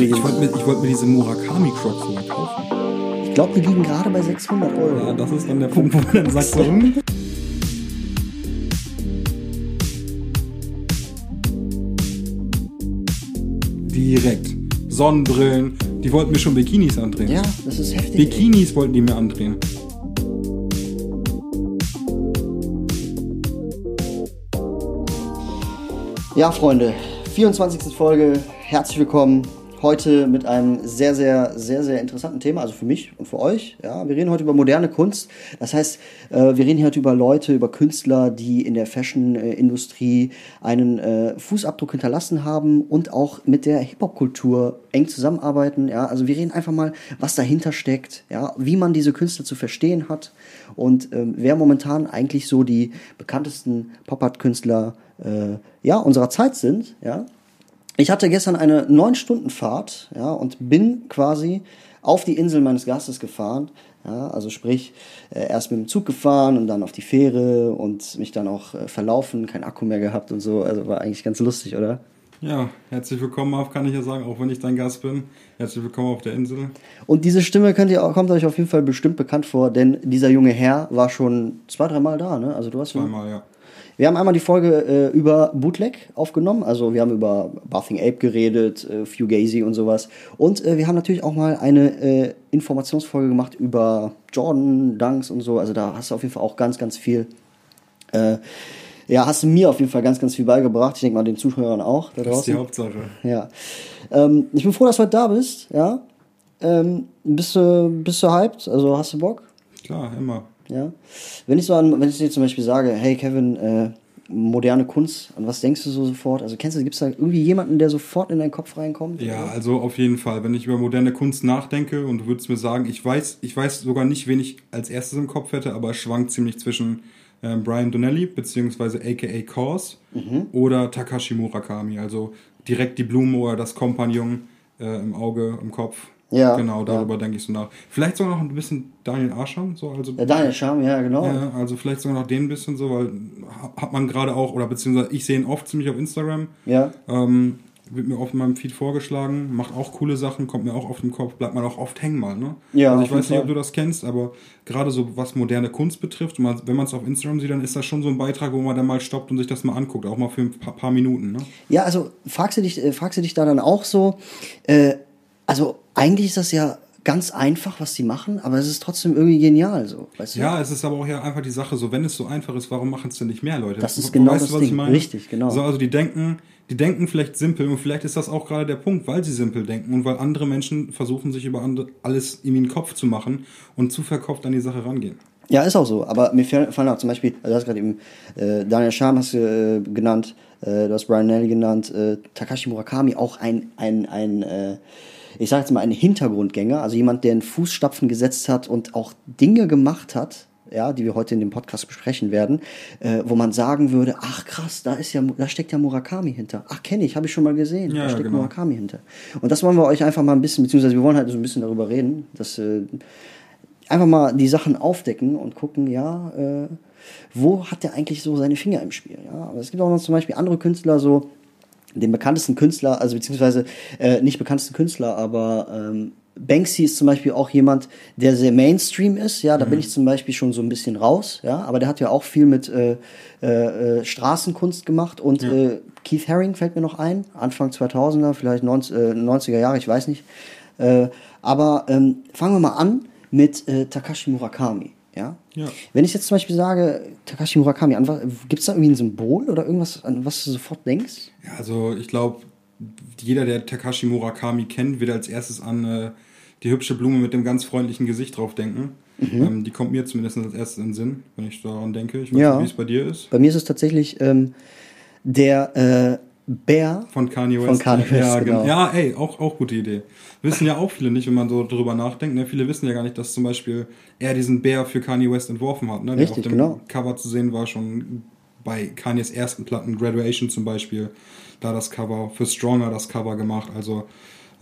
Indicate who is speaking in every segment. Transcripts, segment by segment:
Speaker 1: Ich wollte mir, ich wollt mir diese Murakami Crocs mal kaufen.
Speaker 2: Ich glaube, die liegen gerade bei 600 Euro.
Speaker 1: Ja, das ist dann der Punkt, wo man dann sagt, so, hm, direkt. Sonnenbrillen. Die wollten mir schon Bikinis andrehen.
Speaker 2: Ja, das ist heftig.
Speaker 1: Bikinis wollten die mir andrehen.
Speaker 2: Ja, Freunde, 24. Folge, herzlich willkommen. Heute mit einem sehr, sehr, sehr, sehr interessanten Thema, also für mich und für euch. Ja, wir reden heute über moderne Kunst. Das heißt, äh, wir reden hier heute über Leute, über Künstler, die in der Fashion-Industrie einen äh, Fußabdruck hinterlassen haben und auch mit der Hip-Hop-Kultur eng zusammenarbeiten. Ja, also wir reden einfach mal, was dahinter steckt, ja, wie man diese Künstler zu verstehen hat und ähm, wer momentan eigentlich so die bekanntesten Pop-Art-Künstler äh, ja, unserer Zeit sind. Ja, ich hatte gestern eine neun Stunden Fahrt, ja, und bin quasi auf die Insel meines Gastes gefahren. Ja, also sprich, äh, erst mit dem Zug gefahren und dann auf die Fähre und mich dann auch äh, verlaufen, kein Akku mehr gehabt und so. Also war eigentlich ganz lustig, oder?
Speaker 1: Ja, herzlich willkommen auf, kann ich ja sagen, auch wenn ich dein Gast bin. Herzlich willkommen auf der Insel.
Speaker 2: Und diese Stimme könnt ihr, auch- kommt euch auf jeden Fall bestimmt bekannt vor, denn dieser junge Herr war schon zwei, dreimal da, ne? Also du hast schon.
Speaker 1: Zweimal, ja.
Speaker 2: Wir haben einmal die Folge äh, über Bootleg aufgenommen, also wir haben über Bathing Ape geredet, äh, Fugazi und sowas. Und äh, wir haben natürlich auch mal eine äh, Informationsfolge gemacht über Jordan, Dunks und so. Also da hast du auf jeden Fall auch ganz, ganz viel, äh, ja, hast du mir auf jeden Fall ganz, ganz viel beigebracht. Ich denke mal den Zuhörern auch da
Speaker 1: Das ist die. Hauptsache.
Speaker 2: Ja. Ähm, ich bin froh, dass du heute da bist, ja. Ähm, bist du, bist du hyped? Also hast du Bock?
Speaker 1: Klar, immer.
Speaker 2: Ja. Wenn ich so an, wenn ich dir zum Beispiel sage, hey Kevin, äh, moderne Kunst, an was denkst du so sofort? Also kennst du, gibt es da irgendwie jemanden, der sofort in deinen Kopf reinkommt?
Speaker 1: Ja, also auf jeden Fall. Wenn ich über moderne Kunst nachdenke und du würdest mir sagen, ich weiß, ich weiß sogar nicht, wen ich als erstes im Kopf hätte, aber es schwankt ziemlich zwischen ähm, Brian Donnelly beziehungsweise aka Cause
Speaker 2: Mhm.
Speaker 1: oder Takashi Murakami. Also direkt die Blume oder das Kompagnon äh, im Auge, im Kopf.
Speaker 2: Ja,
Speaker 1: Genau, darüber denke ich so nach. Vielleicht sogar noch ein bisschen Daniel Arscham, so also.
Speaker 2: Ja, Daniel Scham, ja, genau.
Speaker 1: Ja, also vielleicht sogar noch den ein bisschen so, weil ha- hat man gerade auch, oder beziehungsweise ich sehe ihn oft ziemlich auf Instagram.
Speaker 2: Ja.
Speaker 1: Ähm, wird mir oft in meinem Feed vorgeschlagen, macht auch coole Sachen, kommt mir auch auf den Kopf, bleibt man auch oft hängen mal, ne?
Speaker 2: Ja,
Speaker 1: Also ich weiß nicht, ob du das kennst, aber gerade so was moderne Kunst betrifft, wenn man es auf Instagram sieht, dann ist das schon so ein Beitrag, wo man dann mal stoppt und sich das mal anguckt, auch mal für ein paar, paar Minuten, ne?
Speaker 2: Ja, also fragst du dich, äh, fragst du dich da dann auch so, äh, also eigentlich ist das ja ganz einfach, was die machen, aber es ist trotzdem irgendwie genial, so, weißt du?
Speaker 1: Ja, es ist aber auch ja einfach die Sache, so wenn es so einfach ist, warum machen es denn nicht mehr Leute?
Speaker 2: Das ist
Speaker 1: Weißt
Speaker 2: genau
Speaker 1: du,
Speaker 2: das
Speaker 1: was
Speaker 2: Ding.
Speaker 1: ich meine?
Speaker 2: Richtig, genau.
Speaker 1: So, also die denken, die denken vielleicht simpel und vielleicht ist das auch gerade der Punkt, weil sie simpel denken und weil andere Menschen versuchen, sich über alles in den Kopf zu machen und zu verkopft an die Sache rangehen.
Speaker 2: Ja, ist auch so. Aber mir fallen fallen auch zum Beispiel, also du hast gerade eben äh, Daniel Scham hast du äh, genannt, äh, du hast Brian Nelly genannt, äh, Takashi Murakami, auch ein, ein, ein äh, ich sage jetzt mal, ein Hintergrundgänger, also jemand, der in Fußstapfen gesetzt hat und auch Dinge gemacht hat, ja, die wir heute in dem Podcast besprechen werden, äh, wo man sagen würde, ach krass, da ist ja, da steckt ja Murakami hinter. Ach, kenne ich, habe ich schon mal gesehen.
Speaker 1: Ja,
Speaker 2: da steckt
Speaker 1: genau.
Speaker 2: Murakami hinter. Und das wollen wir euch einfach mal ein bisschen, beziehungsweise wir wollen halt so ein bisschen darüber reden, dass äh, einfach mal die Sachen aufdecken und gucken, ja, äh, wo hat der eigentlich so seine Finger im Spiel? Ja? Aber es gibt auch noch zum Beispiel andere Künstler, so den bekanntesten Künstler, also beziehungsweise äh, nicht bekanntesten Künstler, aber ähm, Banksy ist zum Beispiel auch jemand, der sehr Mainstream ist. Ja, da bin ich zum Beispiel schon so ein bisschen raus. Ja, aber der hat ja auch viel mit äh, äh, äh, Straßenkunst gemacht und äh, Keith Haring fällt mir noch ein, Anfang 2000er, vielleicht 90, äh, 90er Jahre, ich weiß nicht. Äh, aber ähm, fangen wir mal an mit äh, Takashi Murakami. Ja?
Speaker 1: Ja.
Speaker 2: Wenn ich jetzt zum Beispiel sage, Takashi Murakami, gibt es da irgendwie ein Symbol oder irgendwas, an was du sofort denkst?
Speaker 1: Ja, also ich glaube, jeder, der Takashi Murakami kennt, wird als erstes an äh, die hübsche Blume mit dem ganz freundlichen Gesicht drauf denken.
Speaker 2: Mhm.
Speaker 1: Ähm, die kommt mir zumindest als erstes in den Sinn, wenn ich daran denke. Ich weiß
Speaker 2: Ja.
Speaker 1: nicht, wie es bei dir ist.
Speaker 2: Bei mir ist es tatsächlich ähm, der äh, Bär.
Speaker 1: Von Kanye West.
Speaker 2: Von Kanye West,
Speaker 1: ja,
Speaker 2: genau.
Speaker 1: gen- Ja, ey, auch, auch gute Idee. Wissen ja auch viele nicht, wenn man so drüber nachdenkt. Ne? Viele wissen ja gar nicht, dass zum Beispiel er diesen Bär für Kanye West entworfen hat. Ne? Der
Speaker 2: Richtig,
Speaker 1: auf dem
Speaker 2: genau.
Speaker 1: Cover zu sehen war schon bei Kanyes ersten Platten, Graduation zum Beispiel, da das Cover, für Stronger das Cover gemacht. Also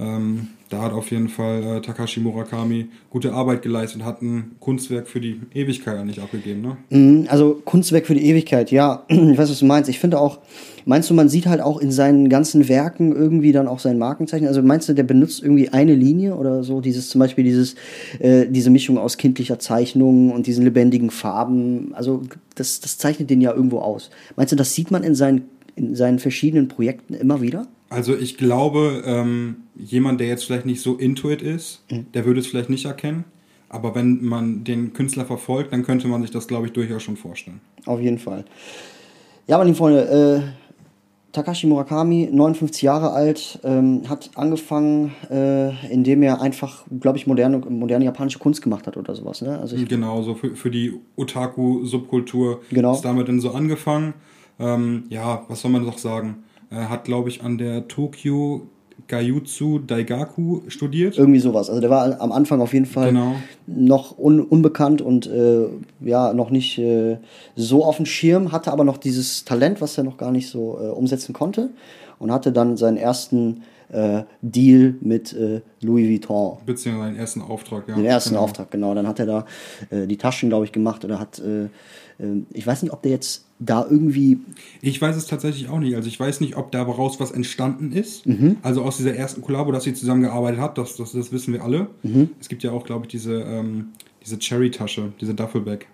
Speaker 1: Ähm, da hat auf jeden Fall äh, Takashi Murakami gute Arbeit geleistet und hat ein Kunstwerk für die Ewigkeit eigentlich abgegeben. Ne?
Speaker 2: Mhm, also Kunstwerk für die Ewigkeit, ja. Ich weiß, was du meinst. Ich finde auch, meinst du, man sieht halt auch in seinen ganzen Werken irgendwie dann auch sein Markenzeichen? Also meinst du, der benutzt irgendwie eine Linie oder so? Dieses zum Beispiel dieses, äh, diese Mischung aus kindlicher Zeichnung und diesen lebendigen Farben. Also das, das zeichnet den ja irgendwo aus. Meinst du, das sieht man in seinen, in seinen verschiedenen Projekten immer wieder?
Speaker 1: Also ich glaube, ähm, jemand, der jetzt vielleicht nicht so intuit ist, mhm. der würde es vielleicht nicht erkennen. Aber wenn man den Künstler verfolgt, dann könnte man sich das, glaube ich, durchaus schon vorstellen.
Speaker 2: Auf jeden Fall. Ja, meine lieben Freunde, äh, Takashi Murakami, 59 Jahre alt, ähm, hat angefangen, äh, indem er einfach, glaube ich, moderne, moderne japanische Kunst gemacht hat oder sowas. Ne?
Speaker 1: Also genau, so für, für die Otaku-Subkultur genau. ist damit dann so angefangen. Ähm, ja, was soll man noch sagen? Er hat, glaube ich, an der Tokyo Gaiutsu Daigaku studiert.
Speaker 2: Irgendwie sowas. Also der war am Anfang auf jeden Fall genau. noch un unbekannt und äh, ja, noch nicht äh, so auf dem Schirm, hatte aber noch dieses Talent, was er noch gar nicht so äh, umsetzen konnte und hatte dann seinen ersten äh, Deal mit äh, Louis Vuitton.
Speaker 1: Beziehungsweise seinen ersten Auftrag, ja.
Speaker 2: Den ersten genau. Auftrag, genau. Dann hat er da äh, die Taschen, glaube ich, gemacht oder hat, ich weiß nicht, ob der jetzt da irgendwie.
Speaker 1: Ich weiß es tatsächlich auch nicht. Also ich weiß nicht, ob daraus was entstanden ist. Mhm. Also aus dieser ersten Kollabo, dass sie zusammengearbeitet hat, das, das, das wissen wir alle. Mhm. Es gibt ja auch, glaube ich, diese, ähm, diese Cherry-Tasche, diese Duffelbag.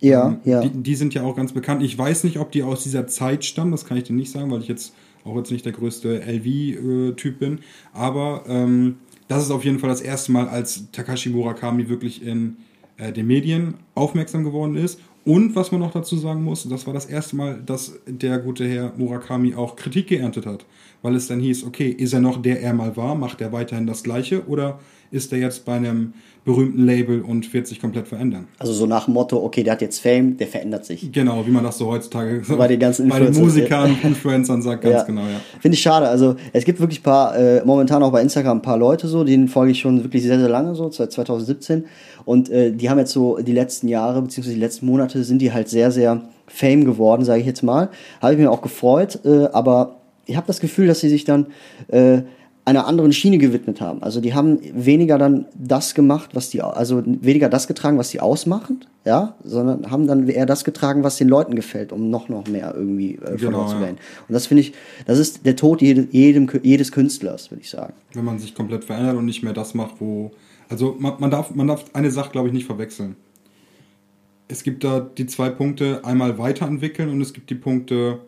Speaker 2: Ja, ähm, ja.
Speaker 1: Die, die, sind ja auch ganz bekannt. Ich weiß nicht, ob die aus dieser Zeit stammen, das kann ich dir nicht sagen, weil ich jetzt auch jetzt nicht der größte LV-Typ bin. Aber ähm, das ist auf jeden Fall das erste Mal, als Takashi Murakami wirklich in äh, den Medien aufmerksam geworden ist und was man noch dazu sagen muss, das war das erste Mal, dass der gute Herr Murakami auch Kritik geerntet hat. Weil es dann hieß, okay, ist er noch der er mal war, macht er weiterhin das Gleiche oder ist er jetzt bei einem berühmten Label und wird sich komplett verändern?
Speaker 2: Also so nach dem Motto, okay, der hat jetzt Fame, der verändert sich.
Speaker 1: Genau, wie man das so heutzutage
Speaker 2: bei den ganzen
Speaker 1: bei den Musikern und Influencern sagt, ganz ja. genau, ja.
Speaker 2: Finde ich schade. Also es gibt wirklich ein paar, äh, momentan auch bei Instagram ein paar Leute so, denen folge ich schon wirklich sehr, sehr lange so, seit 2017 und äh, die haben jetzt so die letzten Jahre, beziehungsweise die letzten Monate, sind die halt sehr, sehr Fame geworden, sage ich jetzt mal. Habe ich mir auch gefreut, äh, aber ich habe das Gefühl, dass sie sich dann äh, einer anderen Schiene gewidmet haben. Also die haben weniger dann das gemacht, was die, also weniger das getragen, was sie ausmachen, ja, sondern haben dann eher das getragen, was den Leuten gefällt, um noch noch mehr irgendwie äh, genau, zu werden. Ja. Und das finde ich, das ist der Tod jedem, jedem, jedes Künstlers, würde ich sagen.
Speaker 1: Wenn man sich komplett verändert und nicht mehr das macht, wo also man, man, darf, man darf eine Sache, glaube ich, nicht verwechseln. Es gibt da die zwei Punkte, einmal weiterentwickeln und es gibt die Punkte,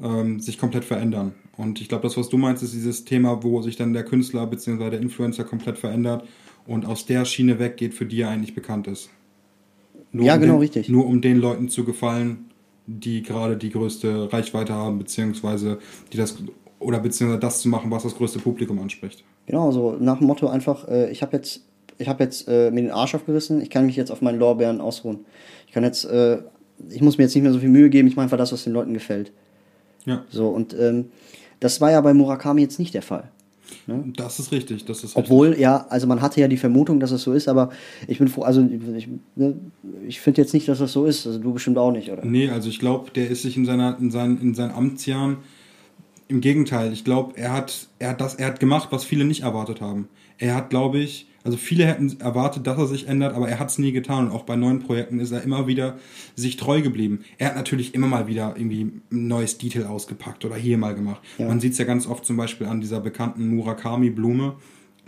Speaker 1: ähm, sich komplett verändern. Und ich glaube, das, was du meinst, ist dieses Thema, wo sich dann der Künstler bzw. der Influencer komplett verändert und aus der Schiene weggeht, für die er eigentlich bekannt ist. Nur
Speaker 2: ja,
Speaker 1: um
Speaker 2: genau,
Speaker 1: den,
Speaker 2: richtig.
Speaker 1: Nur um den Leuten zu gefallen, die gerade die größte Reichweite haben, beziehungsweise die das oder beziehungsweise das zu machen, was das größte Publikum anspricht.
Speaker 2: Genau, so nach dem Motto einfach, äh, ich habe jetzt ich habe jetzt äh, mir den Arsch aufgerissen, ich kann mich jetzt auf meinen Lorbeeren ausruhen. Ich kann jetzt, äh, ich muss mir jetzt nicht mehr so viel Mühe geben, ich mache einfach das, was den Leuten gefällt.
Speaker 1: Ja.
Speaker 2: So, und ähm, das war ja bei Murakami jetzt nicht der Fall.
Speaker 1: Ne? Das ist richtig, das ist
Speaker 2: Obwohl, richtig. ja, also man hatte ja die Vermutung, dass es so ist, aber ich bin froh, also ich, ne, ich finde jetzt nicht, dass das so ist, also du bestimmt auch nicht, oder?
Speaker 1: Nee, also ich glaube, der ist sich in, seiner, in, seinen, in seinen Amtsjahren, im Gegenteil, ich glaube, er hat, er, hat das, er hat gemacht, was viele nicht erwartet haben. Er hat, glaube ich, also viele hätten erwartet, dass er sich ändert, aber er hat es nie getan. Und auch bei neuen Projekten ist er immer wieder sich treu geblieben. Er hat natürlich immer mal wieder irgendwie ein neues Detail ausgepackt oder hier mal gemacht. Ja. Man sieht es ja ganz oft zum Beispiel an dieser bekannten Murakami-Blume.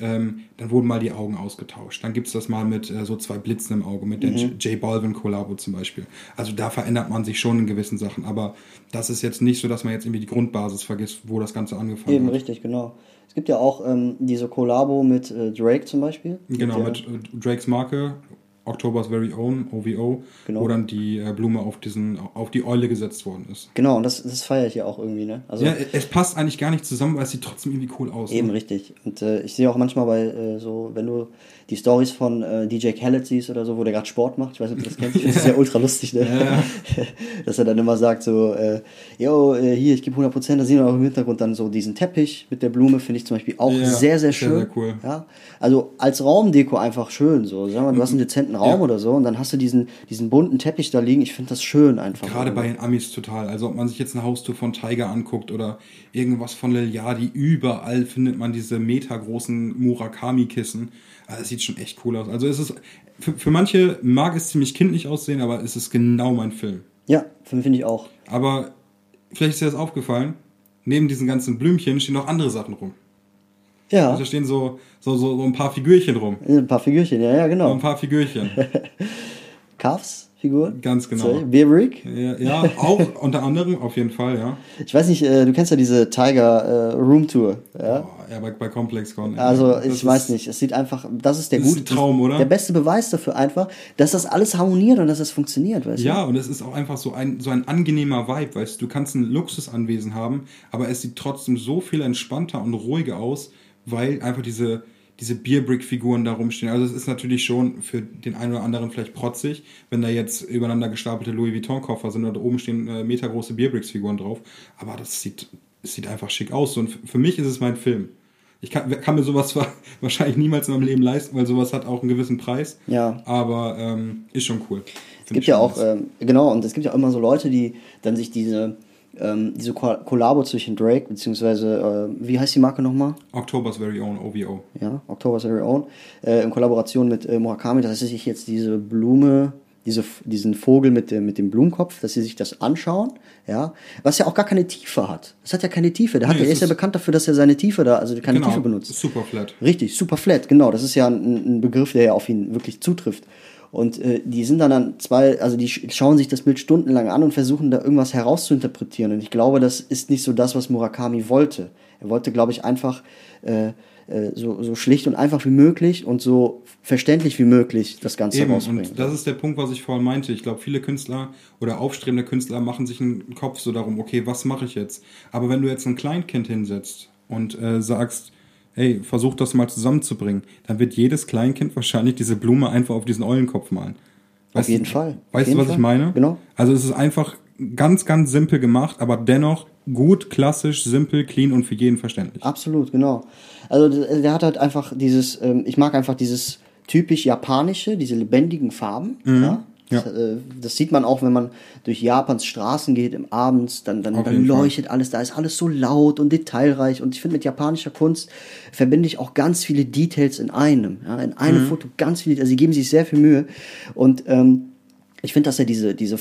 Speaker 1: Ähm, dann wurden mal die Augen ausgetauscht. Dann gibt es das mal mit äh, so zwei Blitzen im Auge, mit mhm. der J Balvin Kollabo zum Beispiel. Also da verändert man sich schon in gewissen Sachen, aber das ist jetzt nicht so, dass man jetzt irgendwie die Grundbasis vergisst, wo das Ganze angefangen
Speaker 2: Eben,
Speaker 1: hat.
Speaker 2: Eben, richtig, genau. Es gibt ja auch ähm, diese Kollabo mit äh, Drake zum Beispiel.
Speaker 1: Genau, mit, mit äh, Drakes Marke, October's Very Own, OVO, genau. wo dann die äh, Blume auf diesen, auf die Eule gesetzt worden ist.
Speaker 2: Genau, und das, das feiere ich ja auch irgendwie, ne?
Speaker 1: Also, ja, es passt eigentlich gar nicht zusammen, weil es sieht trotzdem irgendwie cool aus.
Speaker 2: Eben
Speaker 1: ne?
Speaker 2: richtig. Und äh, ich sehe auch manchmal bei äh, so, wenn du die Stories von äh, DJ Khaled siehst oder so, wo der gerade Sport macht. Ich weiß nicht, ob du das kennst. Das ist ja ultra lustig, ne? Ja. Dass er dann immer sagt so, äh, yo, äh, hier, ich gebe 100 Prozent. Da sehen wir auch im Hintergrund dann so diesen Teppich mit der Blume, finde ich zum Beispiel auch ja, sehr, sehr schön. Sehr, sehr cool. Ja? Also als Raumdeko einfach schön, so. Sag mal, du hast einen dezenten Raum
Speaker 1: Ja.
Speaker 2: oder so und dann hast du diesen, diesen bunten Teppich da liegen. Ich finde das schön einfach.
Speaker 1: Gerade bei den Amis total. Also ob man sich jetzt eine Haustour von Tiger anguckt oder irgendwas von Lil Yachty, überall findet man diese metergroßen Murakami-Kissen. Also es sieht schon echt cool aus. Also es ist, für, für manche mag es ziemlich kindlich aussehen, aber es ist genau mein Film.
Speaker 2: Ja, finde ich auch.
Speaker 1: Aber vielleicht ist dir das aufgefallen, neben diesen ganzen Blümchen stehen noch andere Sachen rum.
Speaker 2: Ja,
Speaker 1: Also da stehen so, so, so, so ein paar Figürchen rum.
Speaker 2: ein paar Figürchen, ja, ja,
Speaker 1: So ein
Speaker 2: genau.
Speaker 1: paar Figürchen.
Speaker 2: Cavs-Figuren.
Speaker 1: Ganz genau.
Speaker 2: Sorry, Beerbrick.
Speaker 1: Ja, ja, auch unter anderem, auf jeden Fall, ja.
Speaker 2: Ich weiß nicht, äh, du kennst ja diese Tiger äh, Room Tour, ja?
Speaker 1: Boah, ja, bei, bei ComplexCon.
Speaker 2: Also
Speaker 1: Das
Speaker 2: ich
Speaker 1: ist-
Speaker 2: weiß nicht, es sieht einfach, das ist der
Speaker 1: Das
Speaker 2: gute
Speaker 1: Traum, oder?
Speaker 2: Der beste Beweis dafür einfach, dass das alles harmoniert und dass das funktioniert, weißt
Speaker 1: Ja, und es ist auch einfach so ein, so ein angenehmer Vibe, weißt du, du kannst ein Luxusanwesen haben, aber es sieht trotzdem so viel entspannter und ruhiger aus, weil einfach diese, diese Bierbrick-Figuren da rumstehen. Also es ist natürlich schon für den einen oder anderen vielleicht protzig, wenn da jetzt übereinander gestapelte Louis Vuitton-Koffer sind und da oben stehen äh, metergroße Bierbricks-Figuren drauf, aber das sieht, es sieht einfach schick aus und für mich ist es mein Film. Ich kann, kann mir sowas wa- wahrscheinlich niemals in meinem Leben leisten, weil sowas hat auch einen gewissen Preis.
Speaker 2: Ja.
Speaker 1: Aber ähm, ist schon cool.
Speaker 2: Es gibt ja auch, ähm, genau, und es gibt ja auch immer so Leute, die dann sich diese, ähm, diese Ko- Kollabo zwischen Drake, beziehungsweise, äh, wie heißt die Marke nochmal?
Speaker 1: October's Very Own OVO.
Speaker 2: Ja, October's Very Own, äh, in Kollaboration mit äh, Murakami, dass sie sich jetzt diese Blume, diese, diesen Vogel mit dem, mit dem Blumenkopf, dass sie sich das anschauen, ja, was ja auch gar keine Tiefe hat. Das hat ja keine Tiefe. Der, hat,
Speaker 1: Nee, es
Speaker 2: ist ja bekannt dafür, dass er seine Tiefe da, also keine Tiefe benutzt.
Speaker 1: Super flat.
Speaker 2: Richtig, super flat, genau. Das ist ja ein, ein Begriff, der ja auf ihn wirklich zutrifft. Und äh, die sind dann an zwei, also die sch- schauen sich das Bild stundenlang an und versuchen da irgendwas herauszuinterpretieren. Und ich glaube, das ist nicht so das, was Murakami wollte. Er wollte, glaube ich, einfach äh, äh, so, so schlicht und einfach wie möglich und so verständlich wie möglich das Ganze
Speaker 1: Eben,
Speaker 2: rausbringen.
Speaker 1: und das ist der Punkt, was ich vorhin meinte. Ich glaube, viele Künstler oder aufstrebende Künstler machen sich einen Kopf so darum, okay, was mache ich jetzt? Aber wenn du jetzt ein Kleinkind hinsetzt und äh, sagst, hey, versuch das mal zusammenzubringen, dann wird jedes Kleinkind wahrscheinlich diese Blume einfach auf diesen Eulenkopf malen.
Speaker 2: Auf jeden Fall. Auf
Speaker 1: Weißt du,
Speaker 2: jeden
Speaker 1: was
Speaker 2: Fall.
Speaker 1: ich meine?
Speaker 2: Genau.
Speaker 1: Also es ist einfach ganz, ganz simpel gemacht, aber dennoch gut, klassisch, simpel, clean und für jeden verständlich.
Speaker 2: Absolut, genau. Also der der hat halt einfach dieses, ähm, ich mag einfach dieses typisch japanische, diese lebendigen Farben. Ja? Das, äh, das sieht man auch, wenn man durch Japans Straßen geht im Abends, dann, dann, dann
Speaker 1: jeden Fall.
Speaker 2: leuchtet alles, da ist alles so laut und detailreich. Und ich finde, mit japanischer Kunst verbinde ich auch ganz viele Details in einem. Ja? In einem Foto ganz viele, also sie geben sich sehr viel Mühe. Und ähm, ich finde, dass er diese, diese,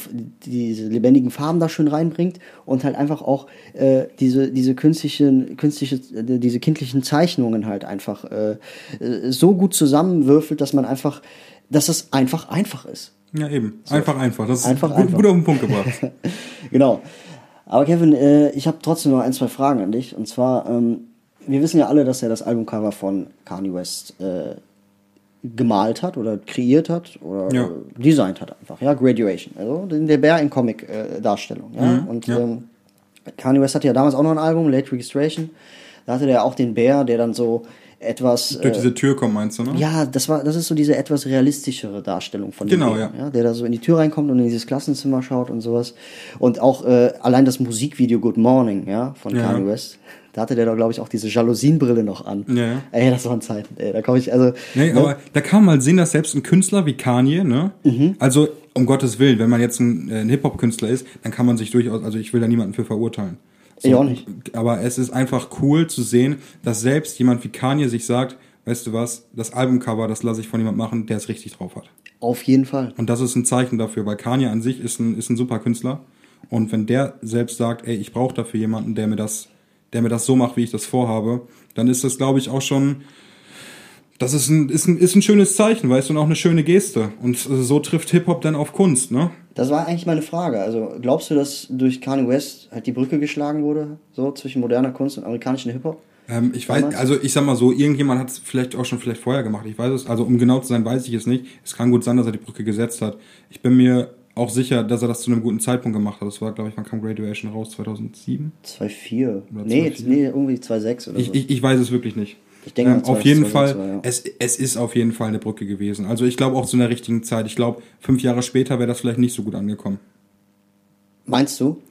Speaker 2: diese lebendigen Farben da schön reinbringt und halt einfach auch äh, diese, diese künstlichen, künstliche, äh, diese kindlichen Zeichnungen halt einfach äh, äh, so gut zusammenwürfelt, dass man einfach, dass es einfach einfach ist.
Speaker 1: Ja, eben. Einfach, einfach. Das ist
Speaker 2: Einfach,
Speaker 1: gut,
Speaker 2: einfach.
Speaker 1: gut auf den Punkt gebracht.
Speaker 2: Genau. Aber Kevin, äh, ich habe trotzdem noch ein, zwei Fragen an dich. Und zwar, ähm, wir wissen ja alle, dass er das Albumcover von Kanye West äh, gemalt hat oder kreiert hat oder
Speaker 1: Ja.
Speaker 2: äh, designt hat einfach. Ja, Graduation. Also der Bär in Comic-Darstellung. ja?
Speaker 1: Mhm,
Speaker 2: Und
Speaker 1: ja.
Speaker 2: Ähm, Kanye West hatte ja damals auch noch ein Album, Late Registration. Da hatte der auch den Bär, der dann so etwas.
Speaker 1: Durch
Speaker 2: äh,
Speaker 1: diese Tür kommt, meinst du, ne?
Speaker 2: ja, das war, das ist so diese etwas realistischere Darstellung von
Speaker 1: Genau,
Speaker 2: dem Bären,
Speaker 1: ja.
Speaker 2: Der da so in die Tür reinkommt und in dieses Klassenzimmer schaut und sowas. Und auch äh, allein das Musikvideo Good Morning, ja, von
Speaker 1: Ja.
Speaker 2: Kanye West. Da hatte der doch, glaube ich, auch diese Jalousienbrille noch an.
Speaker 1: Ja, ja.
Speaker 2: Ey, das waren Zeiten, ey. Da komme ich, also.
Speaker 1: Nee,
Speaker 2: ne?
Speaker 1: aber da kann man mal sehen, dass selbst ein Künstler wie Kanye, ne?
Speaker 2: Mhm.
Speaker 1: Also, um Gottes Willen, wenn man jetzt ein, äh, ein Hip-Hop-Künstler ist, dann kann man sich durchaus, also ich will da niemanden für verurteilen.
Speaker 2: Ich auch nicht.
Speaker 1: Aber es ist einfach cool zu sehen, dass selbst jemand wie Kanye sich sagt, weißt du was, das Albumcover, das lasse ich von jemand machen, der es richtig drauf hat.
Speaker 2: Auf jeden Fall.
Speaker 1: Und das ist ein Zeichen dafür, weil Kanye an sich ist ein, ist ein super Künstler. Und wenn der selbst sagt, ey, ich brauche dafür jemanden, der mir das, der mir das so macht, wie ich das vorhabe, dann ist das, glaube ich, auch schon, das ist ein, ist ein, ist ein schönes Zeichen, weißt du, und auch eine schöne Geste. Und äh, so trifft Hip-Hop dann auf Kunst, ne?
Speaker 2: Das war eigentlich meine Frage. Also, glaubst du, dass durch Kanye West halt die Brücke geschlagen wurde, so zwischen moderner Kunst und amerikanischem Hip-Hop?
Speaker 1: Ähm, ich weiß, also ich sag mal so, irgendjemand hat es vielleicht auch schon vielleicht vorher gemacht. Ich weiß es, also um genau zu sein, weiß ich es nicht. Es kann gut sein, dass er die Brücke gesetzt hat. Ich bin mir auch sicher, dass er das zu einem guten Zeitpunkt gemacht hat. Das war, glaube ich, wann kam Graduation raus? 2007?
Speaker 2: 2,4.
Speaker 1: Oder
Speaker 2: Nee,
Speaker 1: 2,4?
Speaker 2: nee, irgendwie 2,6 oder
Speaker 1: Ich,
Speaker 2: so.
Speaker 1: ich, ich weiß es wirklich nicht.
Speaker 2: Ich denke
Speaker 1: ähm, auf
Speaker 2: 2,6
Speaker 1: jeden Fall,
Speaker 2: ja.
Speaker 1: es, es ist auf jeden Fall eine Brücke gewesen. Also ich glaube auch zu einer richtigen Zeit. Ich glaube, fünf Jahre später wäre das vielleicht nicht so gut angekommen.
Speaker 2: Meinst du?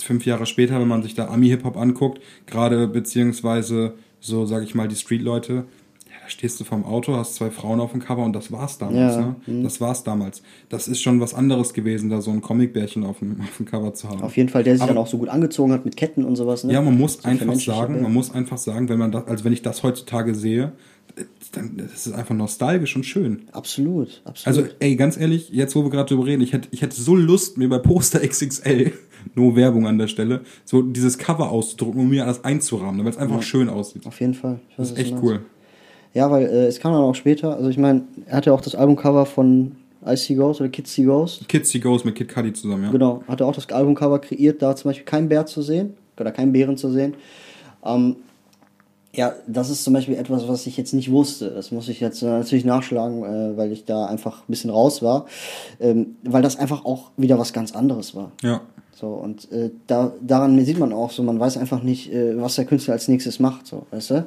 Speaker 1: Fünf Jahre später, wenn man sich da Ami-Hip-Hop anguckt, gerade beziehungsweise so, sage ich mal, die Street-Leute, da stehst du vorm Auto, hast zwei Frauen auf dem Cover und das war's damals,
Speaker 2: Ja, mhm.
Speaker 1: ne? Das war's damals. Das ist schon was anderes gewesen, da so ein Comicbärchen auf dem, auf dem Cover zu haben.
Speaker 2: Auf jeden Fall, der sich
Speaker 1: Aber-
Speaker 2: dann auch so gut angezogen hat mit Ketten und sowas. Ne?
Speaker 1: Ja, man muss
Speaker 2: So
Speaker 1: einfach sagen,
Speaker 2: ja.
Speaker 1: man muss einfach sagen, wenn man das, also wenn ich das heutzutage sehe, dann das ist einfach nostalgisch und schön.
Speaker 2: Absolut, absolut.
Speaker 1: Also, ey, ganz ehrlich, jetzt wo wir gerade drüber reden, ich hätte, ich hätte so Lust, mir bei Poster XXL, no Werbung an der Stelle, so dieses Cover auszudrucken und mir alles einzurahmen, weil es einfach schön aussieht.
Speaker 2: auf jeden Fall.
Speaker 1: Das ist echt cool.
Speaker 2: Ja, weil äh, es kam dann auch später. Also ich meine, er hatte auch das Albumcover von I See Ghost oder Kids See Ghost.
Speaker 1: Kids See Goes mit Kid Cudi zusammen, ja.
Speaker 2: Genau, hatte auch das Albumcover kreiert, da zum Beispiel kein Bär zu sehen oder kein Bären zu sehen. Ähm, ja, das ist zum Beispiel etwas, was ich jetzt nicht wusste. Das muss ich jetzt natürlich nachschlagen, äh, weil ich da einfach ein bisschen raus war. Ähm, weil das einfach auch wieder was ganz anderes war.
Speaker 1: Ja.
Speaker 2: So, und äh, da, daran sieht man auch so, man weiß einfach nicht, äh, was der Künstler als nächstes macht, so, weißt du?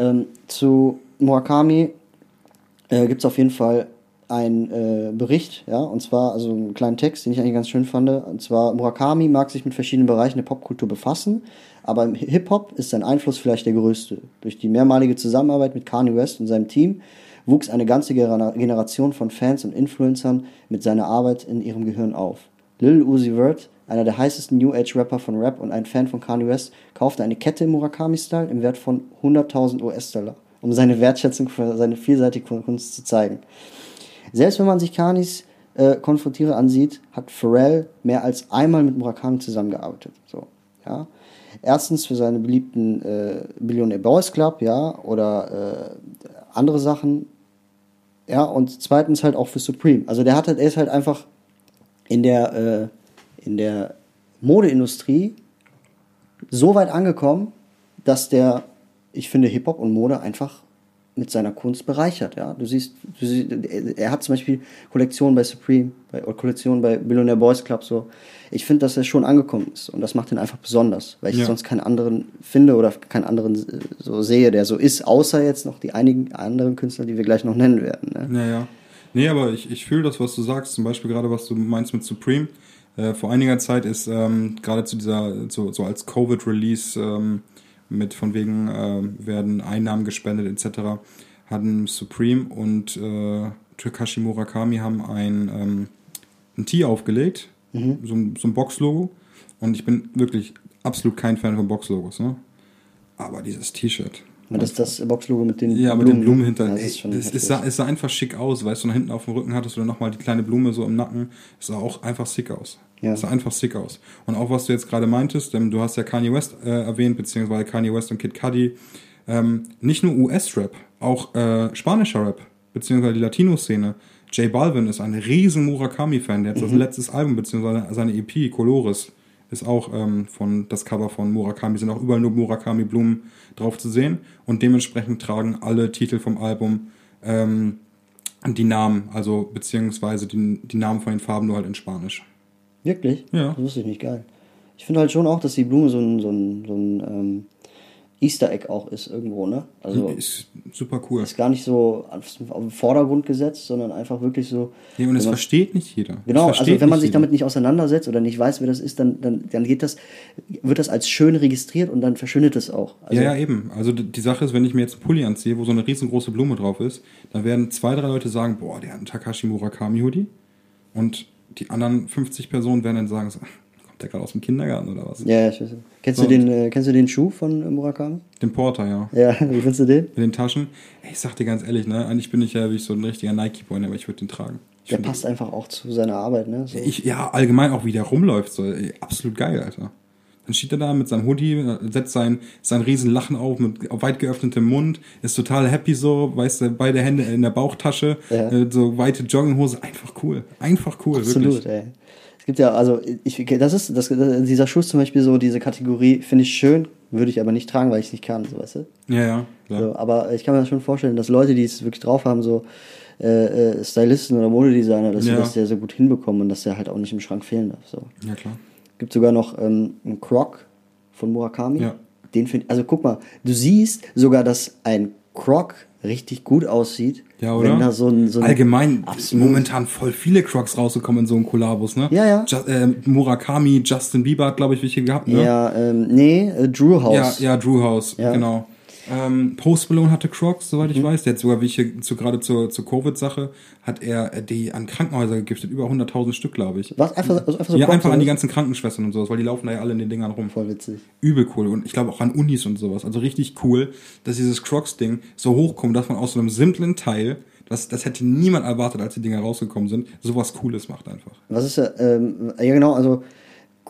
Speaker 2: Ähm, zu Murakami äh, gibt es auf jeden Fall einen äh, Bericht, ja, und zwar, also einen kleinen Text, den ich eigentlich ganz schön fand. Und zwar, Murakami mag sich mit verschiedenen Bereichen der Popkultur befassen, aber im Hip-Hop ist sein Einfluss vielleicht der größte. Durch die mehrmalige Zusammenarbeit mit Kanye West und seinem Team wuchs eine ganze Generation von Fans und Influencern mit seiner Arbeit in ihrem Gehirn auf. Lil Uzi Vert, einer der heißesten New Age Rapper von Rap und ein Fan von Kanye West, kaufte eine Kette im Murakami-Style im Wert von 100.000 US-Dollar, um seine Wertschätzung für seine vielseitige Kunst zu zeigen. Selbst wenn man sich Kanis äh, Konfrontiere ansieht, hat Pharrell mehr als einmal mit Murakami zusammengearbeitet. So, ja. Erstens für seine beliebten äh, Billionaire Boys Club, ja, oder äh, andere Sachen. Ja, und zweitens halt auch für Supreme. Also der hat halt, er ist halt einfach in der, äh, in der Modeindustrie so weit angekommen, dass der, ich finde, Hip-Hop und Mode einfach mit seiner Kunst bereichert. Ja? Du siehst, du siehst, er- hat zum Beispiel Kollektionen bei Supreme, bei, oder Kollektionen bei Billionaire Boys Club. So. Ich finde, dass er schon angekommen ist und das macht ihn einfach besonders, weil ich
Speaker 1: Ja.
Speaker 2: sonst keinen anderen finde oder keinen anderen so sehe, der so ist, außer jetzt noch die einigen anderen Künstler, die wir gleich noch nennen werden. Ne?
Speaker 1: Ja, ja. Nee, aber ich, ich fühle das, was du sagst. Zum Beispiel gerade, was du meinst mit Supreme. Äh, vor einiger Zeit ist ähm, gerade zu dieser, so, so als Covid-Release ähm, mit von wegen ähm, werden Einnahmen gespendet etc. hatten Supreme und äh, Takashi Murakami haben ein, ähm, ein Tee aufgelegt, so, ein- so ein Box-Logo. Und ich bin wirklich absolut kein Fan von Box-Logos, ne? Aber dieses T-Shirt.
Speaker 2: Und das ist das Boxlogo mit den
Speaker 1: Ja, mit den Blumen hinter.
Speaker 2: Ja, das ist schon
Speaker 1: es, es, sah, es sah einfach schick aus, weißt du, und hinten auf dem Rücken hattest du dann nochmal die kleine Blume so im Nacken. Es sah auch einfach sick aus.
Speaker 2: Ja.
Speaker 1: Es sah einfach sick aus. Und auch was du jetzt gerade meintest, ähm, du hast ja Kanye West äh, erwähnt, beziehungsweise Kanye West und Kid Cudi. Ähm, nicht nur US-Rap, auch äh, spanischer Rap, beziehungsweise die Latino-Szene. J Balvin ist ein riesen Murakami-Fan. Der hat
Speaker 2: Mhm.
Speaker 1: das letztes Album, beziehungsweise seine EP, Colores, ist auch ähm, von das Cover von Murakami, sind auch überall nur Murakami-Blumen drauf zu sehen. Und dementsprechend tragen alle Titel vom Album ähm, die Namen, also beziehungsweise die, die Namen von den Farben nur halt in Spanisch.
Speaker 2: Wirklich?
Speaker 1: Ja.
Speaker 2: Das wusste ich nicht, geil. Ich finde halt schon auch, dass die Blume so ein, so ein, so ein ähm, Easter Egg auch ist irgendwo, ne? Also
Speaker 1: Ist super cool.
Speaker 2: ist gar nicht so auf auf den Vordergrund gesetzt, sondern einfach wirklich so.
Speaker 1: Nee, und es
Speaker 2: wenn man-
Speaker 1: versteht nicht jeder.
Speaker 2: Genau, also wenn man sich
Speaker 1: jeder.
Speaker 2: damit nicht auseinandersetzt oder nicht weiß, wer das ist, dann, dann, dann geht das, wird das als schön registriert und dann verschwindet es auch. Also,
Speaker 1: ja, ja, eben. Also die Sache ist, wenn ich mir jetzt einen Pulli anziehe, wo so eine riesengroße Blume drauf ist, dann werden zwei, drei Leute sagen, boah, der hat einen Takashi Murakami Hoodie. Und die anderen 50 Personen werden dann sagen, so, der gerade aus dem Kindergarten oder was?
Speaker 2: ja, ich weiß. Kennst,
Speaker 1: So.
Speaker 2: du den, äh, kennst du den Schuh von äh, Murakami?
Speaker 1: Den Porter, ja.
Speaker 2: Ja, wie findest du den?
Speaker 1: Mit den Taschen. Ey, ich sag dir ganz ehrlich, ne, eigentlich bin ich ja wie so ein richtiger Nike-Boy, ne, aber ich würde den tragen. Ich
Speaker 2: Der passt einfach auch zu seiner Arbeit, ne? So.
Speaker 1: Ich, ja, allgemein auch wie der rumläuft, so, ey, absolut geil, Alter. Dann steht er da mit seinem Hoodie, setzt sein, sein riesen Lachen auf mit weit geöffnetem Mund, ist total happy so, weißt du, beide Hände in der Bauchtasche,
Speaker 2: Ja.
Speaker 1: äh, so weite Jogginghose, einfach cool. Einfach cool,
Speaker 2: Absolut,
Speaker 1: wirklich.
Speaker 2: ey. Es gibt ja, also ich, das ist, das, dieser Schuh ist zum Beispiel so, diese Kategorie finde ich schön, würde ich aber nicht tragen, weil ich es nicht kann, so weißt du.
Speaker 1: Ja, ja, klar.
Speaker 2: So, aber ich kann mir das schon vorstellen, dass Leute, die es wirklich drauf haben, so äh, äh, Stylisten oder Modedesigner, dass sie
Speaker 1: Ja.
Speaker 2: das sehr, sehr gut hinbekommen und dass der halt auch nicht im Schrank fehlen darf. So.
Speaker 1: Ja, klar.
Speaker 2: Gibt sogar noch ähm, einen Croc von Murakami.
Speaker 1: Ja.
Speaker 2: Den find, also guck mal, du siehst sogar, dass ein Croc richtig gut aussieht.
Speaker 1: Ja, oder?
Speaker 2: Wenn da so ein, so ein
Speaker 1: Allgemein momentan voll viele Crocs rausgekommen in so einem Kollabos, ne?
Speaker 2: Ja, ja.
Speaker 1: Ju äh, Murakami, Justin Bieber hat, glaube ich, welche gehabt, ne?
Speaker 2: Ja, ähm, nee, äh, Drew House.
Speaker 1: Ja, ja, Drew House,
Speaker 2: Ja.
Speaker 1: genau. Ähm, Post Malone hatte Crocs, soweit ich
Speaker 2: Mhm.
Speaker 1: weiß. Der hat sogar, wie ich hier zu, gerade zur, zur Covid-Sache, hat er äh, die an Krankenhäuser gegiftet. Über 100.000 Stück, glaube ich.
Speaker 2: Was? Einfach, also einfach so
Speaker 1: ja,
Speaker 2: Crocs
Speaker 1: einfach an die ganzen Krankenschwestern und sowas, weil die laufen da ja alle in den Dingern rum.
Speaker 2: Voll witzig.
Speaker 1: Übel cool. Und ich glaube auch an Unis und sowas. Also richtig cool, dass dieses Crocs-Ding so hochkommt, dass man aus so einem simplen Teil, das, das hätte niemand erwartet, als die Dinger rausgekommen sind, sowas Cooles macht einfach.
Speaker 2: Was ist ja, ähm, ja genau, also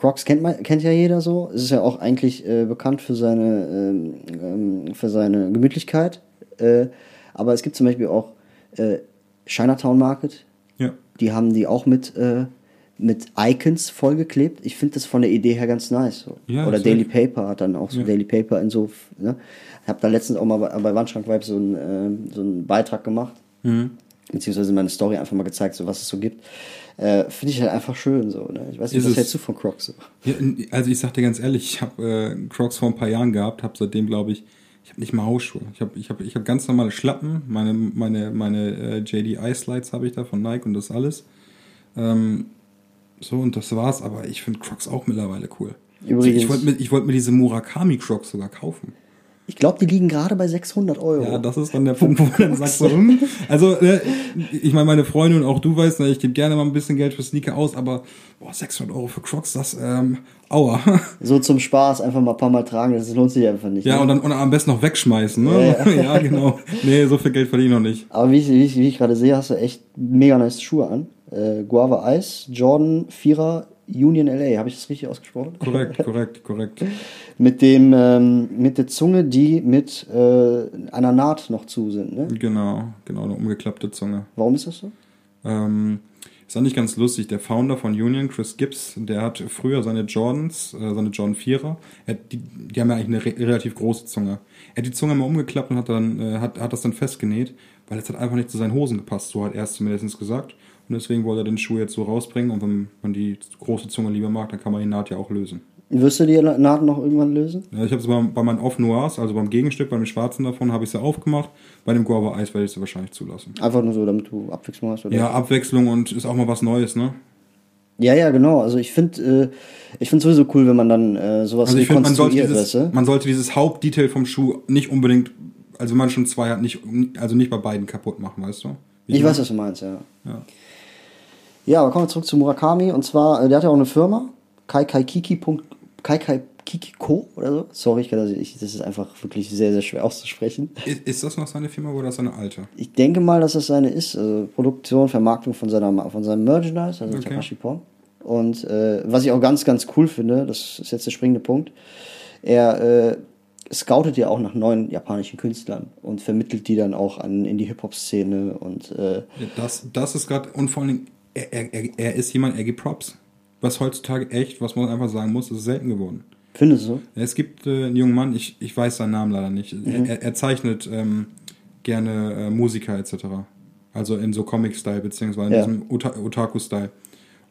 Speaker 2: Crocs kennt man, kennt ja jeder so. Es ist ja auch eigentlich äh, bekannt für seine, ähm, ähm, für seine Gemütlichkeit. Äh, aber es gibt zum Beispiel auch äh, Chinatown Market.
Speaker 1: Ja.
Speaker 2: Die haben die auch mit, äh, mit Icons vollgeklebt. Ich finde das von der Idee her ganz nice. So.
Speaker 1: Ja,
Speaker 2: Oder. Daily Paper hat dann auch so
Speaker 1: Ja.
Speaker 2: Daily Paper in so. Ne? Ich habe da letztens auch mal bei, bei Wandschrank Vibes so, einen, äh, so einen Beitrag gemacht.
Speaker 1: Mhm.
Speaker 2: Beziehungsweise meine Story einfach mal gezeigt, so was es so gibt. Äh, finde ich halt einfach schön so. Ne? Ich weiß nicht,
Speaker 1: Ist
Speaker 2: was
Speaker 1: es.
Speaker 2: hältst du von Crocs so?
Speaker 1: Ja, also ich sag dir ganz ehrlich, ich habe äh, Crocs vor ein paar Jahren gehabt, habe seitdem glaube ich, ich habe nicht mal Hausschuhe. Ich habe ich hab, ich hab ganz normale Schlappen, meine meine meine äh, JDI Slides habe ich da von Nike und das alles. Ähm, so und das war's, aber ich finde Crocs auch mittlerweile cool.
Speaker 2: Übrigens-
Speaker 1: ich wollte mir, ich wollt mir diese Murakami Crocs sogar kaufen.
Speaker 2: Ich glaube, die liegen gerade bei 600 Euro.
Speaker 1: Ja, das ist dann der Punkt, wo man dann sagt so, hm, also äh, ich meine, meine Freunde und auch du weißt, ne, ich gebe gerne mal ein bisschen Geld für Sneaker aus, aber boah, 600 Euro für Crocs, das, ähm, aua.
Speaker 2: So zum Spaß einfach mal ein paar Mal tragen, das lohnt sich einfach nicht.
Speaker 1: Ja,
Speaker 2: ne?
Speaker 1: und dann und am besten noch wegschmeißen, ne?
Speaker 2: Ja,
Speaker 1: Ja, genau. Nee, so viel Geld verdiene ich noch nicht.
Speaker 2: Aber wie ich, wie ich, wie ich gerade sehe, hast du echt mega nice Schuhe an. Äh, Guava Ice, Jordan 4er Union LA. Habe ich das richtig ausgesprochen?
Speaker 1: Korrekt, korrekt, korrekt.
Speaker 2: Mit dem ähm, mit der Zunge, die mit äh, einer Naht noch zu sind. Ne?
Speaker 1: Genau, genau, eine umgeklappte Zunge.
Speaker 2: Warum ist das so?
Speaker 1: Ähm, ist eigentlich ganz lustig. Der Founder von Union, Chris Gibbs, der hat früher seine Jordans, äh, seine Jordan 4er, er hat die, die haben ja eigentlich eine re relativ große Zunge. Er hat die Zunge mal umgeklappt und hat dann, äh, hat, hat das dann festgenäht, weil es hat einfach nicht zu seinen Hosen gepasst, so hat er es zumindest gesagt. Und deswegen wollte er den Schuh jetzt so rausbringen und wenn man die große Zunge lieber mag, dann kann man die Naht ja auch lösen.
Speaker 2: Wirst du die Naht noch irgendwann lösen?
Speaker 1: Ja, ich habe es bei, bei meinen Off Noirs, also beim Gegenstück, bei dem schwarzen davon, habe ich sie aufgemacht. Bei dem Guava Eis werde ich sie wahrscheinlich zulassen.
Speaker 2: Einfach nur so, damit du Abwechslung hast? Oder?
Speaker 1: Ja, Abwechslung und ist auch mal was Neues, ne?
Speaker 2: ja, ja, genau. Also ich finde äh, ich finde sowieso cool, wenn man dann äh, sowas
Speaker 1: Also ich finde, man sollte dieses,
Speaker 2: weißt du?
Speaker 1: man sollte dieses Hauptdetail vom Schuh nicht unbedingt, also wenn man schon zwei hat, nicht, also nicht bei beiden kaputt machen, weißt du? Wie
Speaker 2: Ich weiß, was du meinst, ja.
Speaker 1: Ja.
Speaker 2: Ja, aber kommen wir zurück zu Murakami. Und zwar, äh, der hat ja auch eine Firma, Kaikaikiki. Kaikaikiki.co oder so. Sorry, ich kann das, ich, das ist einfach wirklich sehr, sehr schwer auszusprechen.
Speaker 1: Ist, ist das noch seine Firma oder ist das seine alte?
Speaker 2: Ich denke mal, dass das seine ist. Also Produktion, Vermarktung von, seiner, von seinem Merchandise, also
Speaker 1: Okay.
Speaker 2: Takashi Pon. Und äh, was ich auch ganz, ganz cool finde, das ist jetzt der springende Punkt, er äh, scoutet ja auch nach neuen japanischen Künstlern und vermittelt die dann auch an, in die Hip-Hop-Szene und äh,
Speaker 1: Das, das ist gerade, und vor allen Dingen, er, er, er- ist jemand, er gibt Props. Was heutzutage echt, was man einfach sagen muss, ist selten geworden.
Speaker 2: findest du?
Speaker 1: Es gibt äh, einen jungen Mann, ich, ich weiß seinen Namen leider nicht.
Speaker 2: Mhm.
Speaker 1: Er, er zeichnet ähm, gerne äh, Musiker etc. Also in so Comic-Style, beziehungsweise in
Speaker 2: Ja.
Speaker 1: diesem Ota- Otaku-Style.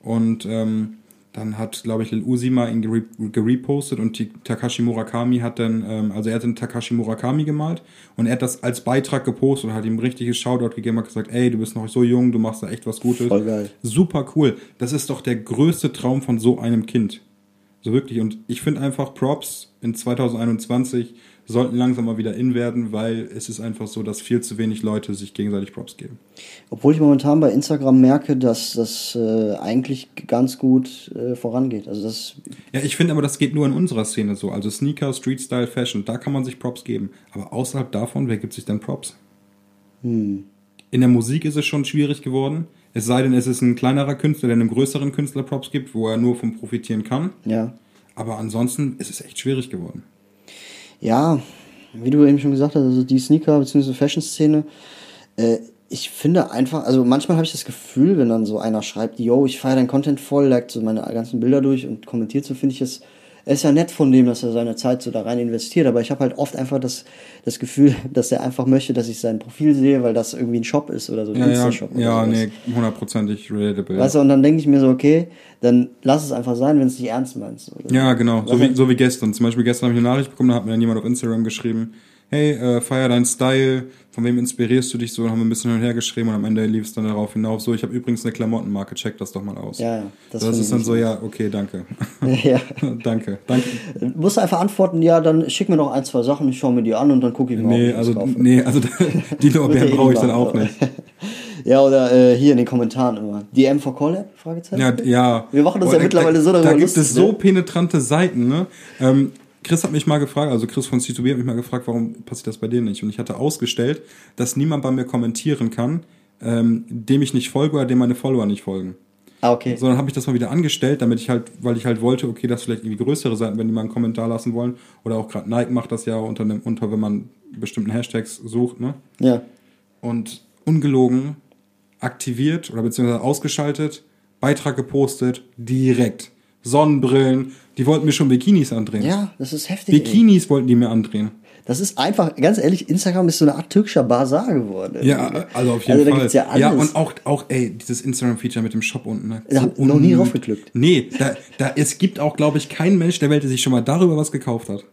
Speaker 1: Und ähm, dann hat, glaube ich, Lil Uzi mal ihn gere gerepostet und Takashi Murakami hat dann, ähm, also er hat den Takashi Murakami gemalt und er hat das als Beitrag gepostet und hat ihm ein richtiges Shoutout gegeben, hat gesagt, ey, du bist noch so jung, du machst da echt was Gutes.
Speaker 2: Voll geil.
Speaker 1: Super cool. Das ist doch der größte Traum von so einem Kind. So wirklich. Und ich finde einfach, Props in 2021 sollten langsam mal wieder in werden, weil es ist einfach so, dass viel zu wenig Leute sich gegenseitig Props geben.
Speaker 2: Obwohl ich momentan bei Instagram merke, dass das äh, eigentlich ganz gut äh, vorangeht. Also das
Speaker 1: Ja, ich finde aber, das geht nur in unserer Szene so. Also Sneaker, Street Style, Fashion, da kann man sich Props geben. Aber außerhalb davon, wer gibt sich denn Props? In der Musik ist es schon schwierig geworden. Es sei denn, es ist ein kleinerer Künstler, der einem größeren Künstler Props gibt, wo er nur vom profitieren kann.
Speaker 2: ja.
Speaker 1: Aber ansonsten ist es echt schwierig geworden.
Speaker 2: Ja, wie du eben schon gesagt hast, also die Sneaker- bzw. Fashion-Szene, äh, ich finde einfach, also manchmal habe ich das Gefühl, wenn dann so einer schreibt, yo, ich feiere dein Content voll, liked so meine ganzen Bilder durch und kommentiert so, finde ich es, ist ja nett von dem, dass er seine Zeit so da rein investiert, aber ich habe halt oft einfach das, das Gefühl, dass er einfach möchte, dass ich sein Profil sehe, weil das irgendwie ein Shop ist oder so, ein
Speaker 1: Ja, ja,
Speaker 2: Insta-Shop
Speaker 1: ja
Speaker 2: sowas.
Speaker 1: nee, hundertprozentig relatable.
Speaker 2: Weißt du, und dann denke ich mir so, okay, dann lass es einfach sein, wenn es nicht ernst meinst. Oder?
Speaker 1: Ja, genau. So wie, so wie gestern. Zum Beispiel gestern habe ich eine Nachricht bekommen, da hat mir dann jemand auf Instagram geschrieben, hey, äh, feier deinen Style, von wem inspirierst du dich so, und haben wir ein bisschen hin und her geschrieben und am Ende lief es dann darauf hinauf, so, ich habe übrigens eine Klamottenmarke, check das doch mal aus.
Speaker 2: Ja, ja,
Speaker 1: das,
Speaker 2: das
Speaker 1: ist dann so, ja, okay, danke.
Speaker 2: Ja.
Speaker 1: danke, danke.
Speaker 2: Du musst einfach antworten, ja, dann schick mir noch ein, zwei Sachen, ich schaue mir die an und dann gucke ich mir
Speaker 1: Nee, also,
Speaker 2: das
Speaker 1: nee, also die Lorbeeren brauche ich dann auch nicht.
Speaker 2: Ja, oder äh, hier in den Kommentaren immer. DM for Collab? Fragezeichen?
Speaker 1: Ja, ja.
Speaker 2: Wir machen uns
Speaker 1: Boah,
Speaker 2: ja mittlerweile so
Speaker 1: da,
Speaker 2: darüber
Speaker 1: Da gibt
Speaker 2: lustig,
Speaker 1: es so
Speaker 2: ne?
Speaker 1: penetrante Seiten, ne? Ähm, Chris hat mich mal gefragt, also Chris von C2B hat mich mal gefragt, warum passiert das bei dir nicht? Und ich hatte ausgestellt, dass niemand bei mir kommentieren kann, ähm, dem ich nicht folge oder dem meine Follower nicht folgen.
Speaker 2: Ah, okay.
Speaker 1: Sondern habe ich das mal wieder angestellt, damit ich halt, weil ich halt wollte, okay, dass vielleicht irgendwie größere Seiten, wenn die mal einen Kommentar lassen wollen, oder auch gerade Nike macht das ja unter, einem, unter, wenn man bestimmten Hashtags sucht, ne?
Speaker 2: Ja.
Speaker 1: und ungelogen aktiviert oder beziehungsweise ausgeschaltet, Beitrag gepostet, direkt. Sonnenbrillen, die wollten mir schon Bikinis andrehen.
Speaker 2: Ja, das ist heftig. Ey.
Speaker 1: Bikinis wollten die mir andrehen.
Speaker 2: Das ist einfach, ganz ehrlich, Instagram ist so eine Art türkischer Bazar geworden.
Speaker 1: Ja,
Speaker 2: irgendwie,
Speaker 1: also auf jeden
Speaker 2: also, Da
Speaker 1: Fall.
Speaker 2: gibt's ja, alles.
Speaker 1: und auch, auch, ey, dieses Instagram-Feature mit dem Shop unten. Ne?
Speaker 2: Ich noch nie
Speaker 1: unnötig.
Speaker 2: draufgeklickt.
Speaker 1: Nee, da, da, es gibt auch, glaube ich, keinen Mensch der Welt, der sich schon mal darüber was gekauft hat.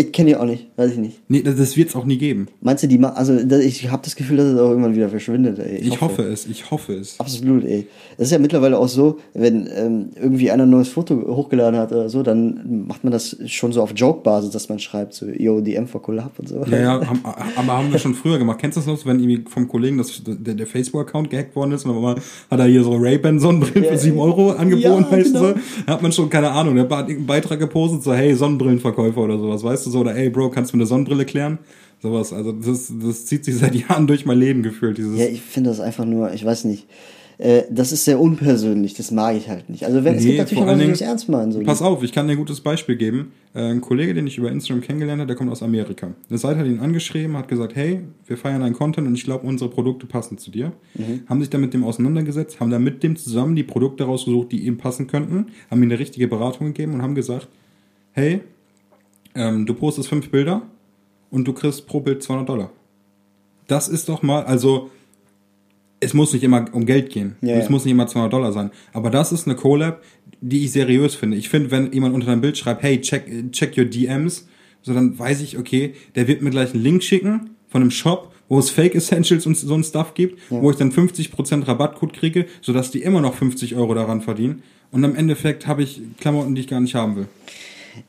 Speaker 2: Ich kenne die auch nicht, weiß ich nicht.
Speaker 1: Nee, das, das wird es auch nie geben.
Speaker 2: Meinst du, die ma also ich habe das Gefühl, dass es auch irgendwann wieder verschwindet, ey.
Speaker 1: Ich, hoffe es, ich hoffe es.
Speaker 2: Absolut, ey. Es ist ja mittlerweile auch so, wenn ähm, irgendwie einer ein neues Foto hochgeladen hat oder so, dann macht man das schon so auf Joke-Basis, dass man schreibt, so, yo, DM for Collab und so.
Speaker 1: Ja, ja, haben, aber haben wir schon früher gemacht. Kennst du das noch, wenn irgendwie vom Kollegen das, der, der Facebook-Account gehackt worden ist und einmal hat er hier so Ray-Ban-Sonnenbrillen
Speaker 2: Ja,
Speaker 1: für 7 Euro angeboten,
Speaker 2: ja,
Speaker 1: weißt
Speaker 2: genau.
Speaker 1: du? Da hat man schon, keine Ahnung, der hat irgendeinen Beitrag gepostet, so, hey, Sonnenbrillenverkäufer oder sowas, weißt du so, oder hey, Bro, kannst du mir eine Sonnenbrille klären? Sowas, also das, das zieht sich seit Jahren durch mein Leben gefühlt, dieses.
Speaker 2: Ja, ich finde das einfach nur, ich weiß nicht. Äh, das ist sehr unpersönlich, das mag ich halt nicht. Also wenn, es
Speaker 1: Nee,
Speaker 2: gibt natürlich auch Leute, die ernst meinen. So.
Speaker 1: Pass auf, ich kann dir ein gutes Beispiel geben. Äh, Ein Kollege, den ich über Instagram kennengelernt habe, der kommt aus Amerika. Eine Seite hat ihn angeschrieben, hat gesagt, hey, wir feiern deinen Content und ich glaube, unsere Produkte passen zu dir. Haben sich dann mit dem auseinandergesetzt, haben dann mit dem zusammen die Produkte rausgesucht, die ihm passen könnten, haben ihm eine richtige Beratung gegeben und haben gesagt, hey, ähm, du postest fünf Bilder und du kriegst pro Bild 200 Dollar. Das ist doch mal, also es muss nicht immer um Geld gehen.
Speaker 2: Ja,
Speaker 1: es
Speaker 2: ja.
Speaker 1: muss nicht immer 200 Dollar sein. Aber das ist eine Collab, die ich seriös finde. Ich finde, wenn jemand unter einem Bild schreibt, hey, check, check your DMs, so dann weiß ich, okay, der wird mir gleich einen Link schicken von einem Shop, wo es Fake Essentials und so ein Stuff gibt, wo ich dann 50% Rabattcode kriege, sodass die immer noch 50 Euro daran verdienen. Und am Endeffekt habe ich Klamotten, die ich gar nicht haben will.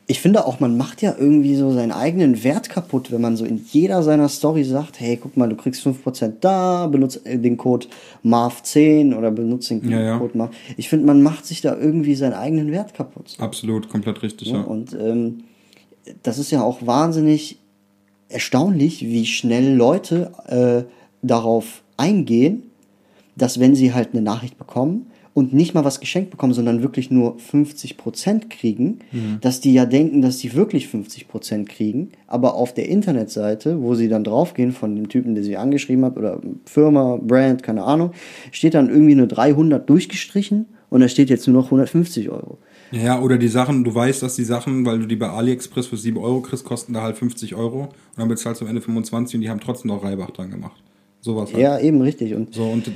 Speaker 2: Ich finde auch, man macht ja irgendwie so seinen eigenen Wert kaputt, wenn man so in jeder seiner Story sagt, hey, guck mal, du kriegst 5% da, benutzt äh, den Code MARV10 oder benutzt den
Speaker 1: Ja, ja.
Speaker 2: Code MARV. Ich finde, man macht sich da irgendwie seinen eigenen Wert kaputt.
Speaker 1: Absolut, komplett richtig,
Speaker 2: Ja,
Speaker 1: ja.
Speaker 2: Und ähm, das ist ja auch wahnsinnig erstaunlich, wie schnell Leute äh, darauf eingehen, dass wenn sie halt eine Nachricht bekommen und nicht mal was geschenkt bekommen, sondern wirklich nur 50% kriegen, dass die ja denken, dass sie wirklich 50% kriegen, aber auf der Internetseite, wo sie dann draufgehen von dem Typen, der sie angeschrieben hat, oder Firma, Brand, keine Ahnung, steht dann irgendwie nur 300 durchgestrichen und da steht jetzt nur noch 150 Euro.
Speaker 1: Ja, oder die Sachen, du weißt, dass die Sachen, weil du die bei AliExpress für 7 Euro kriegst, kosten da halt 50 Euro und dann bezahlst du am Ende 25 und die haben trotzdem noch Reibach dran gemacht. Sowas halt.
Speaker 2: Ja, eben richtig. Und
Speaker 1: So, und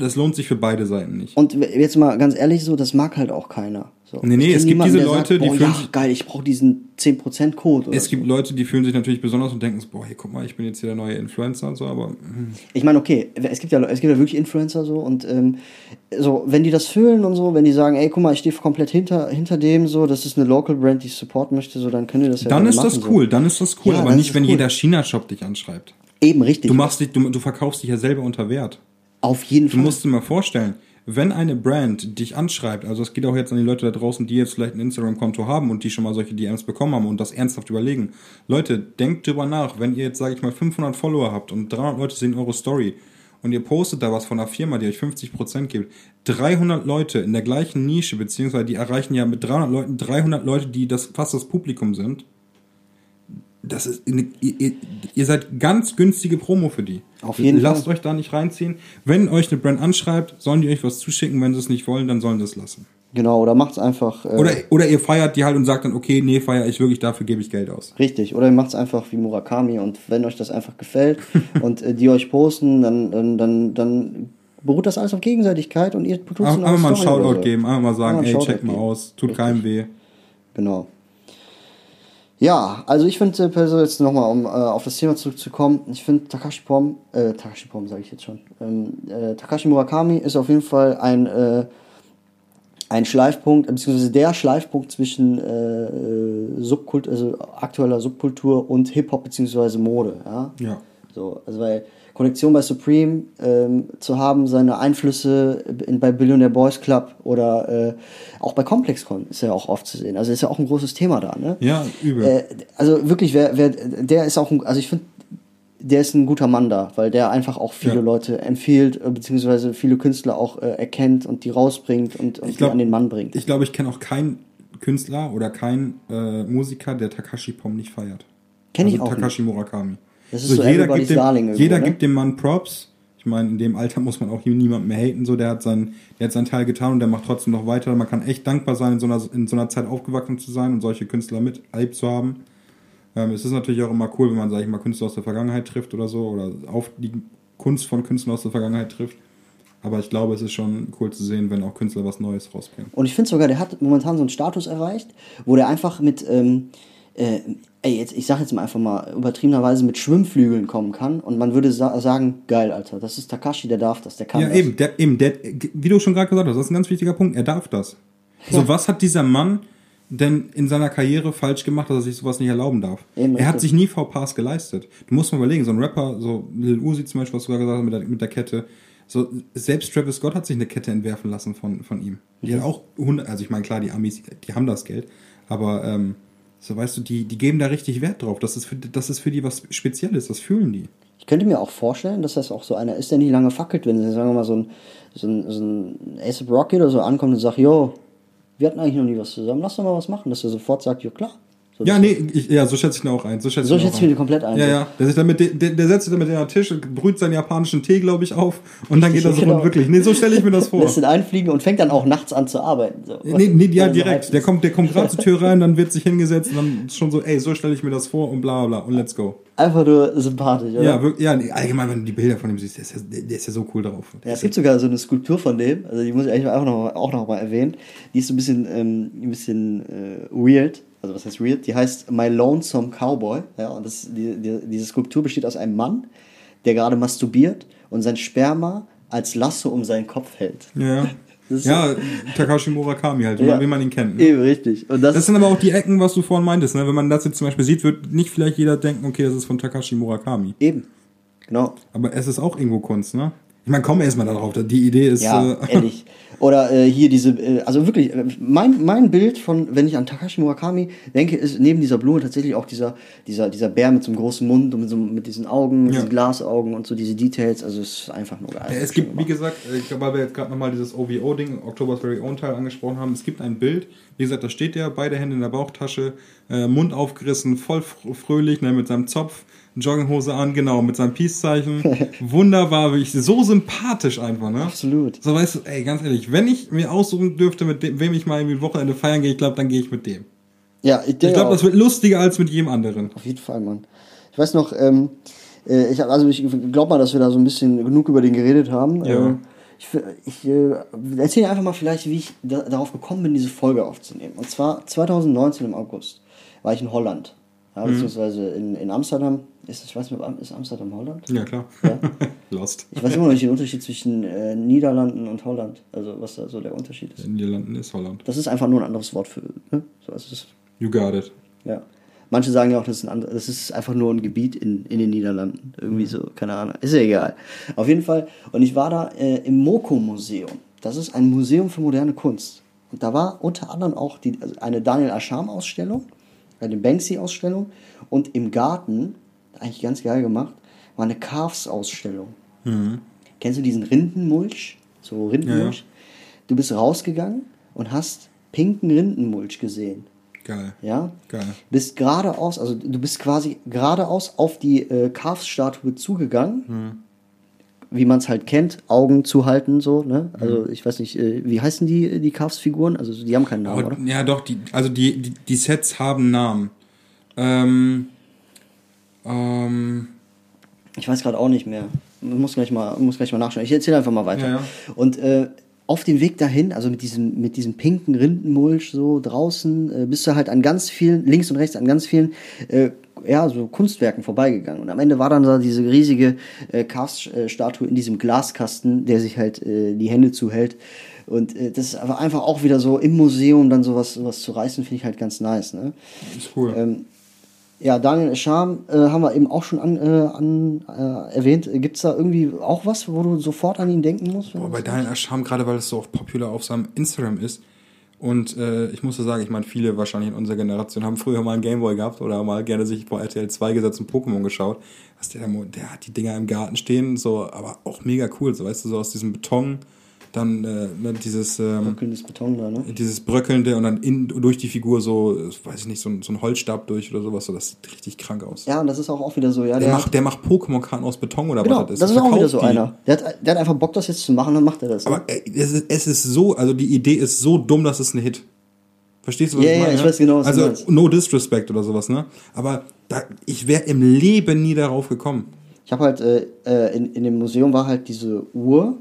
Speaker 1: das, lohnt sich für beide Seiten nicht.
Speaker 2: Und jetzt mal ganz ehrlich so, das mag halt auch keiner. So.
Speaker 1: Nee, nee, es gibt diese Leute, die
Speaker 2: boah,
Speaker 1: fühlen
Speaker 2: ja,
Speaker 1: sich-
Speaker 2: geil, ich brauche diesen 10% Code.
Speaker 1: Es gibt Leute, die fühlen sich natürlich besonders und denken, so, boah, hier, guck mal, ich bin jetzt hier der neue Influencer und so, aber hm,
Speaker 2: Ich meine, okay, es gibt ja es gibt ja wirklich Influencer so und ähm, so, wenn die das fühlen und so, wenn die sagen, ey, guck mal, ich stehe komplett hinter, hinter dem so, das ist eine Local Brand, die ich supporten möchte, so, dann können die das ja
Speaker 1: dann ist
Speaker 2: machen,
Speaker 1: das
Speaker 2: so.
Speaker 1: cool, dann ist das cool,
Speaker 2: Ja,
Speaker 1: aber nicht, wenn
Speaker 2: cool.
Speaker 1: jeder China-Shop dich anschreibt.
Speaker 2: Eben richtig.
Speaker 1: Du machst dich, du, du verkaufst dich ja selber unter Wert.
Speaker 2: Auf jeden
Speaker 1: Du
Speaker 2: Fall.
Speaker 1: musst dir mal vorstellen, wenn eine Brand dich anschreibt, also es geht auch jetzt an die Leute da draußen, die jetzt vielleicht ein Instagram-Konto haben und die schon mal solche DMs bekommen haben und das ernsthaft überlegen. Leute, denkt drüber nach, wenn ihr jetzt, sage ich mal, 500 Follower habt und 300 Leute sehen eure Story und ihr postet da was von einer Firma, die euch 50% gibt, 300 Leute in der gleichen Nische, beziehungsweise die erreichen ja mit 300 Leuten 300 Leute, die das fast das Publikum sind, das ist, eine, ihr, ihr- seid ganz günstige Promo für die.
Speaker 2: Auf jeden
Speaker 1: Lasst
Speaker 2: Fall.
Speaker 1: euch da nicht reinziehen. Wenn euch eine Brand anschreibt, sollen die euch was zuschicken. Wenn sie es nicht wollen, dann sollen sie es lassen.
Speaker 2: Genau, oder macht's einfach. Äh,
Speaker 1: Oder, oder ihr feiert die halt und sagt dann, okay, nee, feier ich wirklich, dafür gebe ich Geld aus.
Speaker 2: Richtig, oder ihr macht's einfach wie Murakami und wenn euch das einfach gefällt und äh, die euch posten, dann, dann, dann, dann beruht das alles auf Gegenseitigkeit und ihr tut es in
Speaker 1: Einfach mal einen Shoutout geben, einfach mal sagen, ey, check mal aus, tut
Speaker 2: Richtig.
Speaker 1: keinem weh.
Speaker 2: Genau. Ja, also ich finde äh, jetzt nochmal, um äh, auf das Thema zurückzukommen, ich finde Takashi Pom, äh, Takashi Pom sage ich jetzt schon, ähm, äh, Takashi Murakami ist auf jeden Fall ein, äh, ein Schleifpunkt, beziehungsweise der Schleifpunkt zwischen äh, Subkult, also aktueller Subkultur und Hip-Hop beziehungsweise Mode. Ja?
Speaker 1: Ja.
Speaker 2: So, also weil Kollektion bei Supreme ähm, zu haben, seine Einflüsse in, bei Billionaire Boys Club oder äh, auch bei ComplexCon ist ja auch oft zu sehen. Also ist ja auch ein großes Thema da, ne?
Speaker 1: Ja, übel.
Speaker 2: Äh, also wirklich, wer, wer, der ist auch, ein, also ich finde, der ist ein guter Mann da, weil der einfach auch viele
Speaker 1: Ja.
Speaker 2: Leute empfiehlt, äh, beziehungsweise viele Künstler auch äh, erkennt und die rausbringt und, und
Speaker 1: Ich glaub-
Speaker 2: die an den Mann bringt.
Speaker 1: Ich glaube, ich kenne auch keinen Künstler oder keinen äh, Musiker, der Takashi Pom nicht feiert.
Speaker 2: Kenn ich
Speaker 1: also
Speaker 2: auch
Speaker 1: Takashi Murakami.
Speaker 2: Das ist so everybody's
Speaker 1: gibt dem,
Speaker 2: irgendwo,
Speaker 1: jeder
Speaker 2: ne?
Speaker 1: gibt dem Mann Props. Ich meine, in dem Alter muss man auch hier niemand mehr haten. So, der hat sein, der hat seinen Teil getan und der macht trotzdem noch weiter. Man kann echt dankbar sein, in so einer, in so einer Zeit aufgewachsen zu sein und solche Künstler miterlebt zu haben. Ähm, es ist natürlich auch immer cool, wenn man, sag ich mal, Künstler aus der Vergangenheit trifft oder so oder auf die Kunst von Künstlern aus der Vergangenheit trifft. Aber ich glaube, es ist schon cool zu sehen, wenn auch Künstler was Neues rausbringen.
Speaker 2: Und ich finde sogar, der hat momentan so einen Status erreicht, wo der einfach mit, ähm, äh, ey, jetzt, ich sag jetzt mal einfach mal übertriebenerweise mit Schwimmflügeln kommen kann und man würde sa sagen, geil, Alter, das ist Takashi, der darf das, der kann
Speaker 1: Ja,
Speaker 2: das.
Speaker 1: eben, der, eben der, wie du schon gerade gesagt hast, das ist ein ganz wichtiger Punkt. Er darf das. So, was hat dieser Mann denn in seiner Karriere falsch gemacht, dass er sich sowas nicht erlauben darf?
Speaker 2: Eben,
Speaker 1: er hat
Speaker 2: richtig.
Speaker 1: sich nie VPs geleistet. Du musst mal überlegen, so ein Rapper, so Lil Uzi zum Beispiel, was du gerade gesagt hast mit der, mit der Kette, so, selbst Travis Scott hat sich eine Kette entwerfen lassen von, von ihm. Die hat auch 100, also ich meine, klar, die Amis, die haben das Geld, aber, ähm, so weißt du, die, die geben da richtig Wert drauf. Das ist, für, das ist für die was Spezielles, das fühlen die.
Speaker 2: Ich könnte mir auch vorstellen, dass das auch so einer ist, der nicht lange fackelt, wenn sagen wir mal so ein, so ein, so ein ASAP Rocky oder so ankommt und sagt, yo, wir hatten eigentlich noch nie was zusammen, lass doch mal was machen, dass er sofort sagt, ja klar. So,
Speaker 1: Ja, nee, ich, ja, so schätze ich ihn auch ein. So schätze
Speaker 2: So
Speaker 1: ich ihn
Speaker 2: schätze ich ihn komplett ein,
Speaker 1: Ja,
Speaker 2: so.
Speaker 1: ja. Der, sich dann mit de, der, der setzt sich dann mit den Tisch brüht seinen japanischen Tee, glaube ich, auf. Und dann geht er sofort
Speaker 2: Genau.
Speaker 1: wirklich. Nee, so stelle ich mir das vor.
Speaker 2: lässt ihn einfliegen und fängt dann auch nachts an zu arbeiten. So.
Speaker 1: Nee, nee, ja, direkt. Der kommt, der kommt gerade zur Tür rein, dann wird sich hingesetzt und dann ist schon so, ey, so stelle ich mir das vor und bla bla und let's go.
Speaker 2: Einfach nur sympathisch, oder?
Speaker 1: Ja, wirklich, ja, nee, allgemein, wenn du die Bilder von ihm siehst, der ist ja, der, der ist ja so cool drauf.
Speaker 2: Ja, es gibt sogar so eine Skulptur von dem, also die muss ich eigentlich auch noch, auch noch mal erwähnen. Die ist so ein bisschen, ähm, ein bisschen äh, weird. Also was heißt weird? Die heißt My Lonesome Cowboy. Ja, und das, die, die, diese Skulptur besteht aus einem Mann, der gerade masturbiert und sein Sperma als Lasso um seinen Kopf hält.
Speaker 1: Ja. Ja, Takashi Murakami halt, wie
Speaker 2: Ja.
Speaker 1: man- wie man ihn kennt. Ne?
Speaker 2: Eben richtig. Und das,
Speaker 1: Das sind aber auch die Ecken, was du vorhin meintest. Ne? Wenn man das jetzt zum Beispiel sieht, wird nicht vielleicht jeder denken, okay, das ist von Takashi Murakami.
Speaker 2: eben. Genau.
Speaker 1: Aber es ist auch irgendwo Kunst, ne? Ich meine, komm erst mal darauf. Die Idee ist.
Speaker 2: Ja,
Speaker 1: äh,
Speaker 2: ehrlich. Oder äh, hier diese, äh, also wirklich, äh, mein, mein Bild von, wenn ich an Takashi Murakami denke, ist neben dieser Blume tatsächlich auch dieser, dieser, dieser Bär mit so einem großen Mund und mit, so, mit diesen Augen, mit
Speaker 1: Ja.
Speaker 2: diesen Glasaugen und so diese Details. Also es ist einfach nur geil.
Speaker 1: Ja, es gibt, wie gesagt, äh, ich glaube, weil wir jetzt gerade nochmal dieses OVO-Ding, October's Very Own Teil angesprochen haben, es gibt ein Bild, wie gesagt, da steht der, beide Hände in der Bauchtasche, äh, Mund aufgerissen, voll fr fröhlich, ne, mit seinem Zopf, Jogginghose an, genau, mit seinem Peace-Zeichen. Wunderbar, wirklich, so sympathisch einfach, ne?
Speaker 2: Absolut.
Speaker 1: So, weißt du, ey, ganz ehrlich, wenn ich mir aussuchen dürfte, mit dem, wem ich mal irgendwie Wochenende feiern gehe, ich glaube, dann gehe ich mit dem.
Speaker 2: Ja, ich,
Speaker 1: Ich glaube, das wird lustiger als mit jedem anderen.
Speaker 2: Auf jeden Fall, Mann. Ich weiß noch, ähm, äh, ich hab, also ich glaub mal, dass wir da so ein bisschen genug über den geredet haben.
Speaker 1: Ja.
Speaker 2: Äh, ich ich äh, erzähle einfach mal vielleicht, wie ich da, darauf gekommen bin, diese Folge aufzunehmen. Und zwar 2019 im August war ich in Holland.
Speaker 1: Mhm.
Speaker 2: Ja, beziehungsweise in, in Amsterdam. Ist, ich weiß nicht, ob- ist Amsterdam Holland?
Speaker 1: Ja, klar.
Speaker 2: Ja.
Speaker 1: Lost.
Speaker 2: Ich weiß immer noch nicht den Unterschied zwischen äh, Niederlanden und Holland. Also was da so der Unterschied ist.
Speaker 1: In Niederlanden ist Holland.
Speaker 2: Das ist einfach nur ein anderes Wort für. Ne? So, also es ist
Speaker 1: You got it.
Speaker 2: ja. Manche sagen ja auch, das ist, ein das ist einfach nur ein Gebiet in, in den Niederlanden. Irgendwie so, keine Ahnung. Ist ja egal. Auf jeden Fall. Und ich war da äh, im Moko-Museum. Das ist ein Museum für moderne Kunst. Und da war unter anderem auch die, also eine Daniel Ascham-Ausstellung, eine Banksy-Ausstellung. Und im Garten, eigentlich ganz geil gemacht, war eine Calves-Ausstellung. Kennst du diesen Rindenmulch? So Rindenmulch?
Speaker 1: Ja,
Speaker 2: Du bist rausgegangen und hast pinken Rindenmulch gesehen.
Speaker 1: Geil.
Speaker 2: Ja?
Speaker 1: Geil.
Speaker 2: Bist geradeaus, also du bist quasi geradeaus auf die äh, Calves-Statue zugegangen.
Speaker 1: Hm.
Speaker 2: Wie man es halt kennt, Augen zuhalten, so, ne?
Speaker 1: Hm.
Speaker 2: Also ich weiß nicht, äh, wie heißen die, die Calves-Figuren? Also die haben keinen Namen,
Speaker 1: Aber,
Speaker 2: oder?
Speaker 1: ja, doch, die, also die, die, die Sets haben Namen. Ähm, ähm,
Speaker 2: Ich weiß gerade auch nicht mehr. Ich muss gleich mal, muss gleich mal nachschauen. Ich erzähle einfach mal weiter.
Speaker 1: Ja, ja.
Speaker 2: Und äh, auf dem Weg dahin, also mit diesem, mit diesem pinken Rindenmulch so draußen, äh, bist du halt an ganz vielen, links und rechts an ganz vielen, äh, ja, so Kunstwerken vorbeigegangen. Und am Ende war dann da diese riesige äh, Cast-Statue in diesem Glaskasten, der sich halt äh, die Hände zuhält. Und äh, das ist aber einfach auch wieder so im Museum dann sowas, sowas zu reißen, finde ich halt ganz nice. Ne?
Speaker 1: Ist cool.
Speaker 2: Ähm, ja, Daniel Scham äh, haben wir eben auch schon an, äh, an, äh, erwähnt. Gibt es da irgendwie auch was, wo du sofort an ihn denken musst?
Speaker 1: Boah, bei Daniel Ascham, gerade weil es so auf popular auf seinem Instagram ist. Und äh, ich muss so sagen, ich meine, viele wahrscheinlich in unserer Generation haben früher mal einen Gameboy gehabt oder mal gerne sich vor RTL 2 gesetzt und Pokémon geschaut. Was der, der hat die Dinger im Garten stehen, so, aber auch mega cool, so weißt du, so aus diesem Beton dann äh, ne, dieses ähm,
Speaker 2: Bröckelndes Beton da, ne?
Speaker 1: dieses bröckelnde und dann in, durch die Figur so, weiß ich nicht, so ein, so ein Holzstab durch oder sowas, so das sieht richtig krank aus.
Speaker 2: Ja, und das ist auch, auch wieder so, ja.
Speaker 1: Der, macht, der macht Pokémon-Karten aus Beton oder
Speaker 2: genau,
Speaker 1: was das ist.
Speaker 2: das ist auch wieder so
Speaker 1: die.
Speaker 2: einer. Der hat, der hat einfach Bock, das jetzt zu machen, dann macht er das. ne?
Speaker 1: Aber äh, es ist, es ist so, also die Idee ist so dumm, dass es ein Hit. Verstehst du, was
Speaker 2: Ja,
Speaker 1: ich
Speaker 2: ja,
Speaker 1: meine?
Speaker 2: ich weiß genau, was du
Speaker 1: also,
Speaker 2: meinst.
Speaker 1: no disrespect oder sowas, ne? Aber da, ich wäre im Leben nie darauf gekommen.
Speaker 2: Ich habe halt, äh, äh, in, in dem Museum war halt diese Uhr,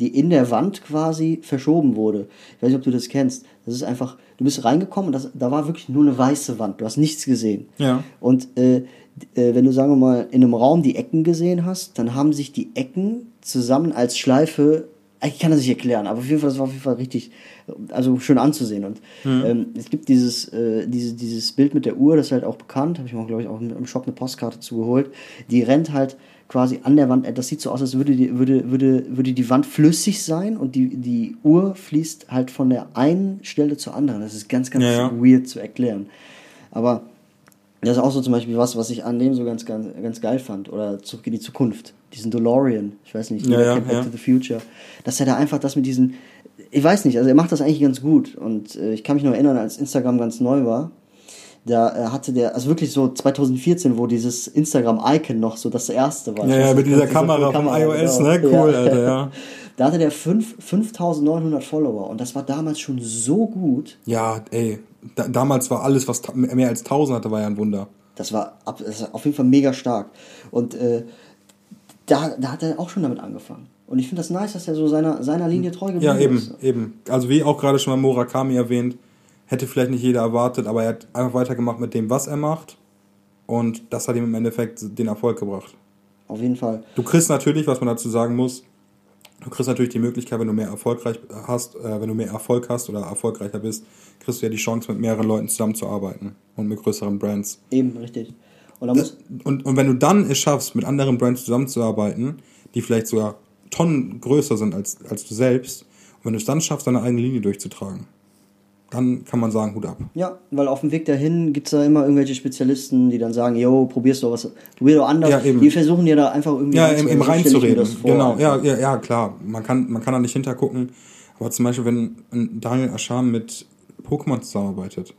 Speaker 2: die in der Wand quasi verschoben wurde. Ich weiß nicht, ob du das kennst. Das ist einfach, du bist reingekommen und das, da war wirklich nur eine weiße Wand. Du hast nichts gesehen.
Speaker 1: Ja.
Speaker 2: Und äh, äh, wenn du, sagen wir mal, in einem Raum die Ecken gesehen hast, dann haben sich die Ecken zusammen als Schleife, ich kann das nicht erklären, aber auf jeden Fall, das war auf jeden Fall richtig, also schön anzusehen. Und ähm, es gibt dieses, äh, diese, dieses Bild mit der Uhr, das ist halt auch bekannt, habe ich mir, glaube ich, auch im Shop eine Postkarte zugeholt. Die rennt halt quasi an der Wand, äh, das sieht so aus, als würde die, würde, würde, würde die Wand flüssig sein und die, die Uhr fließt halt von der einen Stelle zur anderen. Das ist ganz, ganz
Speaker 1: Ja, ja.
Speaker 2: weird zu erklären. Aber das ist auch so zum Beispiel was, was ich an dem so ganz, ganz, ganz geil fand. Oder Zurück in die Zukunft. Diesen DeLorean. Ich weiß nicht,
Speaker 1: Ja, ja,
Speaker 2: Back
Speaker 1: ja.
Speaker 2: to the Future. Dass er da einfach das mit diesen, ich weiß nicht, also er macht das eigentlich ganz gut. Und äh, ich kann mich noch erinnern, als Instagram ganz neu war, da äh, hatte der, also wirklich so 2014, wo dieses Instagram-Icon noch so das erste war.
Speaker 1: Ja, ja, mit dieser
Speaker 2: diese
Speaker 1: Kamera vom iOS, ne?
Speaker 2: genau.
Speaker 1: Cool, Alter, ja.
Speaker 2: Da hatte der fünf- 5900 Follower und das war damals schon so gut.
Speaker 1: Ja, ey. Da, damals war alles, was mehr als 1000 hatte, war ja ein Wunder.
Speaker 2: Das war, das war auf jeden Fall mega stark. Und äh, da, da hat er auch schon damit angefangen. Und ich finde das nice, dass er so seiner, seiner Linie treu geblieben
Speaker 1: Ja, eben,
Speaker 2: ist.
Speaker 1: eben. Also wie auch gerade schon mal Murakami erwähnt, hätte vielleicht nicht jeder erwartet, aber er hat einfach weitergemacht mit dem, was er macht. Und das hat ihm im Endeffekt den Erfolg gebracht.
Speaker 2: Auf jeden Fall.
Speaker 1: Du kriegst natürlich, was man dazu sagen muss, du kriegst natürlich die Möglichkeit, wenn du mehr erfolgreich hast, äh, wenn du mehr Erfolg hast oder erfolgreicher bist, kriegst du ja die Chance, mit mehreren Leuten zusammenzuarbeiten und mit größeren Brands.
Speaker 2: Eben, richtig. Und da muss,
Speaker 1: Und, und wenn du dann es schaffst, mit anderen Brands zusammenzuarbeiten, die vielleicht sogar Tonnen größer sind als, als du selbst, und wenn du es dann schaffst, deine eigene Linie durchzutragen, dann kann man sagen, Hut ab.
Speaker 2: ja, weil auf dem Weg dahin gibt es da immer irgendwelche Spezialisten, die dann sagen, yo, probierst doch was, probier doch anders.
Speaker 1: Ja, eben.
Speaker 2: Die versuchen dir da einfach irgendwie
Speaker 1: Ja,
Speaker 2: ich mir
Speaker 1: reinzureden. Genau, ja, ja, ja, klar. Man kann, man kann da nicht hintergucken. Aber zum Beispiel, wenn Daniel Ascham mit Pokémon zusammenarbeitet,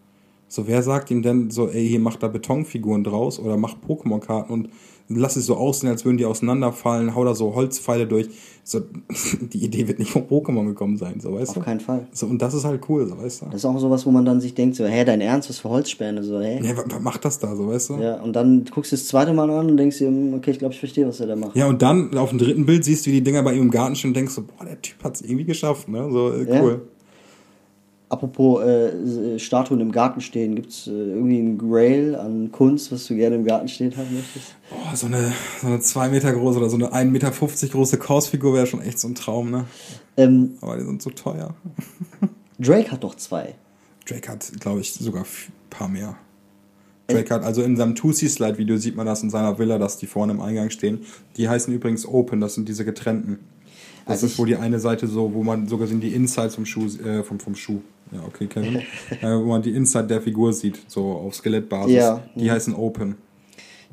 Speaker 1: so wer sagt ihm denn so, ey, hier macht da Betonfiguren draus oder macht Pokémon-Karten und lass es so aussehen, als würden die auseinanderfallen, hau da so Holzpfeile durch. So, die Idee wird nicht von Pokémon gekommen sein, so weißt
Speaker 2: Auf
Speaker 1: du?
Speaker 2: keinen Fall.
Speaker 1: So, und das ist halt cool, so weißt du?
Speaker 2: Das ist auch sowas, wo man dann sich denkt, so, hä, dein Ernst, was für Holzspäne, so, hä?
Speaker 1: Ja, was, macht das da, so weißt du?
Speaker 2: Ja, und dann guckst du das zweite Mal an und denkst dir, hm, okay, ich glaube, ich verstehe, was er da macht.
Speaker 1: Ja, und dann auf dem dritten Bild siehst du, wie die Dinger bei ihm im Garten stehen und denkst so, boah, der Typ hat es irgendwie geschafft, ne? So, äh,
Speaker 2: Ja. Apropos äh, Statuen im Garten stehen, gibt es äh, irgendwie ein Grail an Kunst, was du gerne im Garten stehen haben möchtest?
Speaker 1: Boah, so eine, so eine 2 Meter große oder so eine 1,50 Meter große Kausfigur wäre schon echt so ein Traum, ne?
Speaker 2: Ähm,
Speaker 1: Aber die sind so teuer.
Speaker 2: Drake hat doch zwei.
Speaker 1: Drake hat, glaube ich, sogar ein paar mehr. Drake hat, also in seinem 2C-Slide-Video sieht man das in seiner Villa, dass die vorne im Eingang stehen. Die heißen übrigens Open, das sind diese getrennten. Das
Speaker 2: Also
Speaker 1: ist, wo die eine Seite so, wo man sogar sind die Insides vom Schuh, äh, vom, vom Schuh. Ja, okay, Kevin. äh, wo man die Inside der Figur sieht, so auf Skelettbasis.
Speaker 2: Ja.
Speaker 1: Die heißen Open.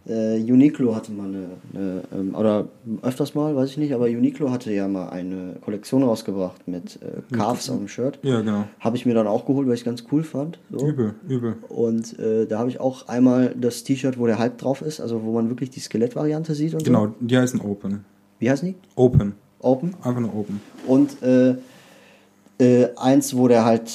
Speaker 2: Äh, Uniqlo hatte mal eine, eine ähm, oder öfters mal, weiß ich nicht, aber Uniqlo hatte ja mal eine Kollektion rausgebracht mit äh, Calves auf dem Shirt.
Speaker 1: Ja, genau.
Speaker 2: Habe ich mir dann auch geholt, weil ich ganz cool fand. So.
Speaker 1: Übel, übel.
Speaker 2: Und äh, da habe ich auch einmal das T-Shirt, wo der Hype drauf ist, also wo man wirklich die Skelettvariante sieht und so.
Speaker 1: Genau, die heißen Open.
Speaker 2: Wie heißen die?
Speaker 1: Open.
Speaker 2: Open.
Speaker 1: Einfach nur Open.
Speaker 2: Und äh, äh, eins, wo der halt,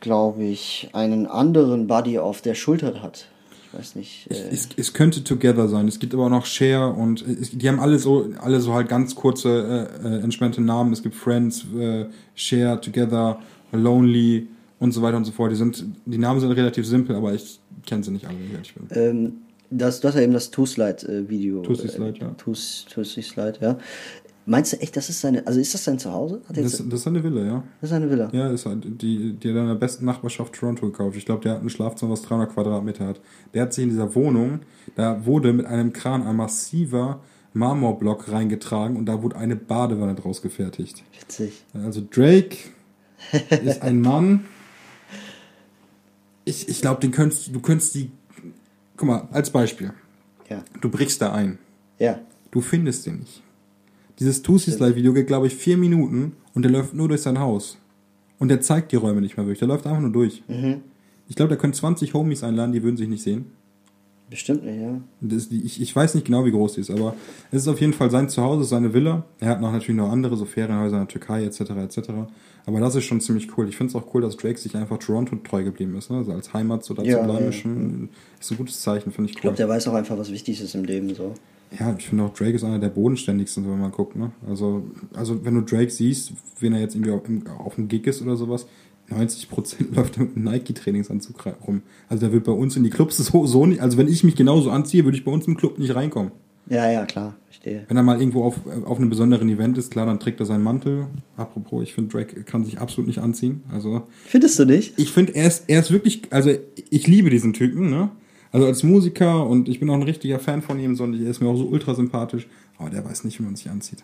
Speaker 2: glaube ich, einen anderen Buddy auf der Schulter hat. Ich weiß nicht.
Speaker 1: Ich,
Speaker 2: Äh,
Speaker 1: es, es könnte Together sein. Es gibt aber auch noch Share und es, die haben alle so, alle so halt ganz kurze, äh, äh, entspannte Namen. Es gibt Friends, äh, Share, Together, Lonely und so weiter und so fort. Die sind, die Namen sind relativ simpel, aber ich kenne sie nicht alle, wie ehrlich bin.
Speaker 2: ähm, das, das ist ja eben das Two-Slide-Video.
Speaker 1: Two Slide, ja.
Speaker 2: Two-Slide, ja. Meinst du echt, das ist seine, also ist das sein Zuhause? Er
Speaker 1: Das, das ist eine Villa, ja.
Speaker 2: das ist seine Villa?
Speaker 1: Ja, ist halt die, die hat in der besten Nachbarschaft Toronto gekauft. Ich glaube, der hat ein Schlafzimmer, was 300 Quadratmeter hat. Der hat sich in dieser Wohnung, da wurde mit einem Kran ein massiver Marmorblock reingetragen und da wurde eine Badewanne draus gefertigt.
Speaker 2: Witzig.
Speaker 1: Also Drake ist ein Mann. Ich, ich glaube, den könntest du könntest die. Guck mal, als Beispiel.
Speaker 2: Ja.
Speaker 1: Du brichst da ein.
Speaker 2: Ja.
Speaker 1: Du findest den nicht. Dieses Tusi Slide Video geht, glaube ich, vier Minuten und der läuft nur durch sein Haus. Und der zeigt die Räume nicht mehr wirklich. Der läuft einfach nur durch. Ich glaube, der könnte 20 Homies einladen, die würden sich nicht sehen.
Speaker 2: Bestimmt nicht, ja.
Speaker 1: Die, ich, ich weiß nicht genau, wie groß die ist, aber es ist auf jeden Fall sein Zuhause, seine Villa. Er hat noch natürlich noch andere, so Ferienhäuser in der Türkei etc. etc. Aber das ist schon ziemlich cool. Ich finde es auch cool, dass Drake sich einfach Toronto treu geblieben ist. Ne? Also als Heimat so da
Speaker 2: Ja,
Speaker 1: zu bleiben,
Speaker 2: ja.
Speaker 1: ist, schon, ist ein gutes Zeichen, finde ich
Speaker 2: Ich
Speaker 1: cool.
Speaker 2: glaube, der weiß auch einfach, was wichtig ist im Leben, so.
Speaker 1: Ja, ich finde auch Drake ist einer der bodenständigsten, wenn man guckt. Ne? Also, also wenn du Drake siehst, wenn er jetzt irgendwie auf, auf dem Gig ist oder sowas, 90% läuft mit einem Nike-Trainingsanzug rum. Also der wird bei uns in die Clubs so, so nicht, also wenn ich mich genauso anziehe, würde ich bei uns im Club nicht reinkommen.
Speaker 2: Ja, ja, klar, verstehe.
Speaker 1: Wenn er mal irgendwo auf, auf einem besonderen Event ist, klar, dann trägt er seinen Mantel. Apropos, ich finde, Drake kann sich absolut nicht anziehen. Also
Speaker 2: Findest du nicht?
Speaker 1: ich finde, er ist, er ist wirklich, also ich liebe diesen Typen, ne? Also als Musiker und ich bin auch ein richtiger Fan von ihm, so, und er ist mir auch so ultra sympathisch, aber der weiß nicht, wie man sich anzieht.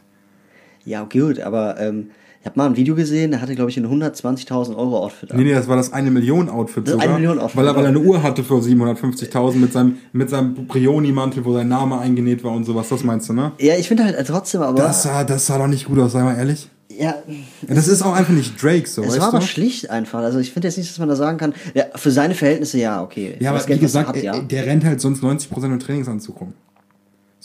Speaker 2: Ja, gut, aber ähm, ich habe mal ein Video gesehen, der hatte, glaube ich, ein 120.000 Euro Outfit an.
Speaker 1: Nee, nee, das war das eine Million Outfit sogar.
Speaker 2: eine Million Outfit,
Speaker 1: weil, er, weil er eine Uhr hatte für 750.000 mit seinem, mit seinem Brioni-Mantel, wo sein Name eingenäht war und sowas. Das meinst du, ne?
Speaker 2: Ja, ich finde halt trotzdem, aber.
Speaker 1: Das sah, das sah doch nicht gut aus, sei mal ehrlich.
Speaker 2: ja,
Speaker 1: Ja, das ist auch einfach nicht Drake, so,
Speaker 2: es
Speaker 1: weißt
Speaker 2: war
Speaker 1: du?
Speaker 2: aber schlicht einfach. Also ich finde jetzt nicht, dass man da sagen kann, ja, für seine Verhältnisse ja, okay.
Speaker 1: Ja, aber wie
Speaker 2: Geld,
Speaker 1: gesagt,
Speaker 2: hat,
Speaker 1: er- der rennt halt sonst 90% im Trainingsanzug rum.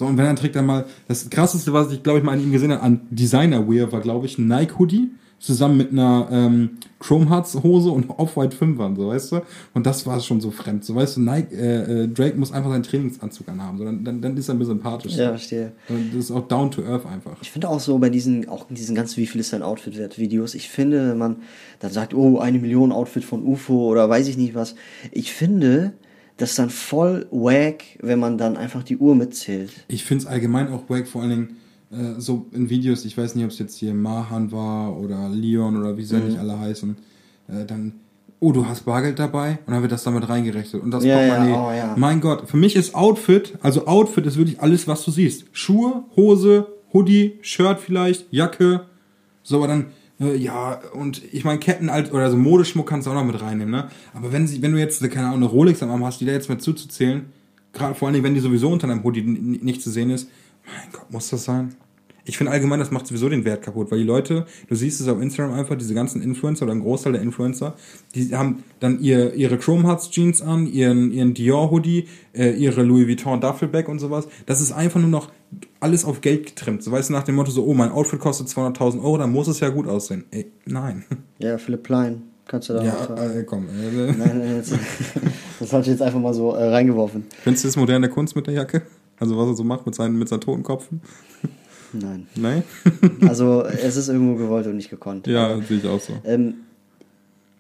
Speaker 1: So, und wenn er trägt dann mal, das krasseste, was ich glaube ich mal an ihm gesehen habe, an Designer Wear, war glaube ich ein Nike Hoodie, zusammen mit einer ähm, Chrome Hearts Hose und Off-White 5ern, so, weißt du? Und das war schon so fremd, so, weißt du, Nike, äh, äh, Drake muss einfach seinen Trainingsanzug anhaben, so, dann, dann, dann ist er ein bisschen sympathisch.
Speaker 2: Ja, verstehe.
Speaker 1: Und das ist auch down to earth einfach.
Speaker 2: Ich finde auch so bei diesen, auch in diesen ganzen, wie viel ist dein Outfit wert Videos, ich finde, wenn man dann sagt, oh, eine Million Outfit von UFO oder weiß ich nicht was, ich finde, das ist dann voll wack, wenn man dann einfach die Uhr mitzählt.
Speaker 1: Ich finde es allgemein auch wack, vor allen Dingen äh, so in Videos, ich weiß nicht, ob es jetzt hier Mahan war oder Leon oder wie sie
Speaker 2: Mhm.
Speaker 1: nicht alle heißen, äh, dann, oh, du hast Bargeld dabei und dann wird das damit reingerechnet und das
Speaker 2: Ja, ja,
Speaker 1: Portemonnaie.
Speaker 2: oh, ja.
Speaker 1: Mein Gott, für mich ist Outfit, also Outfit ist wirklich alles, was du siehst. Schuhe, Hose, Hoodie, Shirt vielleicht, Jacke, so, aber dann, ja, und ich meine, Ketten als, oder so Modeschmuck kannst du auch noch mit reinnehmen, ne? Aber wenn sie, wenn du jetzt, keine Ahnung, eine Rolex am Arm hast, die da jetzt mit zuzuzählen, gerade vor allen Dingen, wenn die sowieso unter deinem Hoodie nicht zu sehen ist, mein Gott, muss das sein? Ich finde allgemein, das macht sowieso den Wert kaputt, weil die Leute, du siehst es auf Instagram einfach, diese ganzen Influencer oder ein Großteil der Influencer, die haben dann ihr, ihre Chrome Hearts Jeans an, ihren, ihren Dior Hoodie, äh, ihre Louis Vuitton Duffelbag und sowas. Das ist einfach nur noch alles auf Geld getrimmt. So weißt du, nach dem Motto so, oh, mein Outfit kostet 200.000 Euro, dann muss es ja gut aussehen. Ey, nein.
Speaker 2: Ja, Philipp Plein, kannst du da
Speaker 1: Ja, äh, komm. Äh,
Speaker 2: Nein, nein, jetzt, das hatte ich jetzt einfach mal so äh, reingeworfen.
Speaker 1: Findest du das moderne Kunst mit der Jacke? Also was er so macht mit seinen, mit seinen toten Kopfen?
Speaker 2: Nein.
Speaker 1: Nein?
Speaker 2: Also es ist irgendwo gewollt und nicht gekonnt.
Speaker 1: ja, sehe ich auch so.
Speaker 2: Ähm,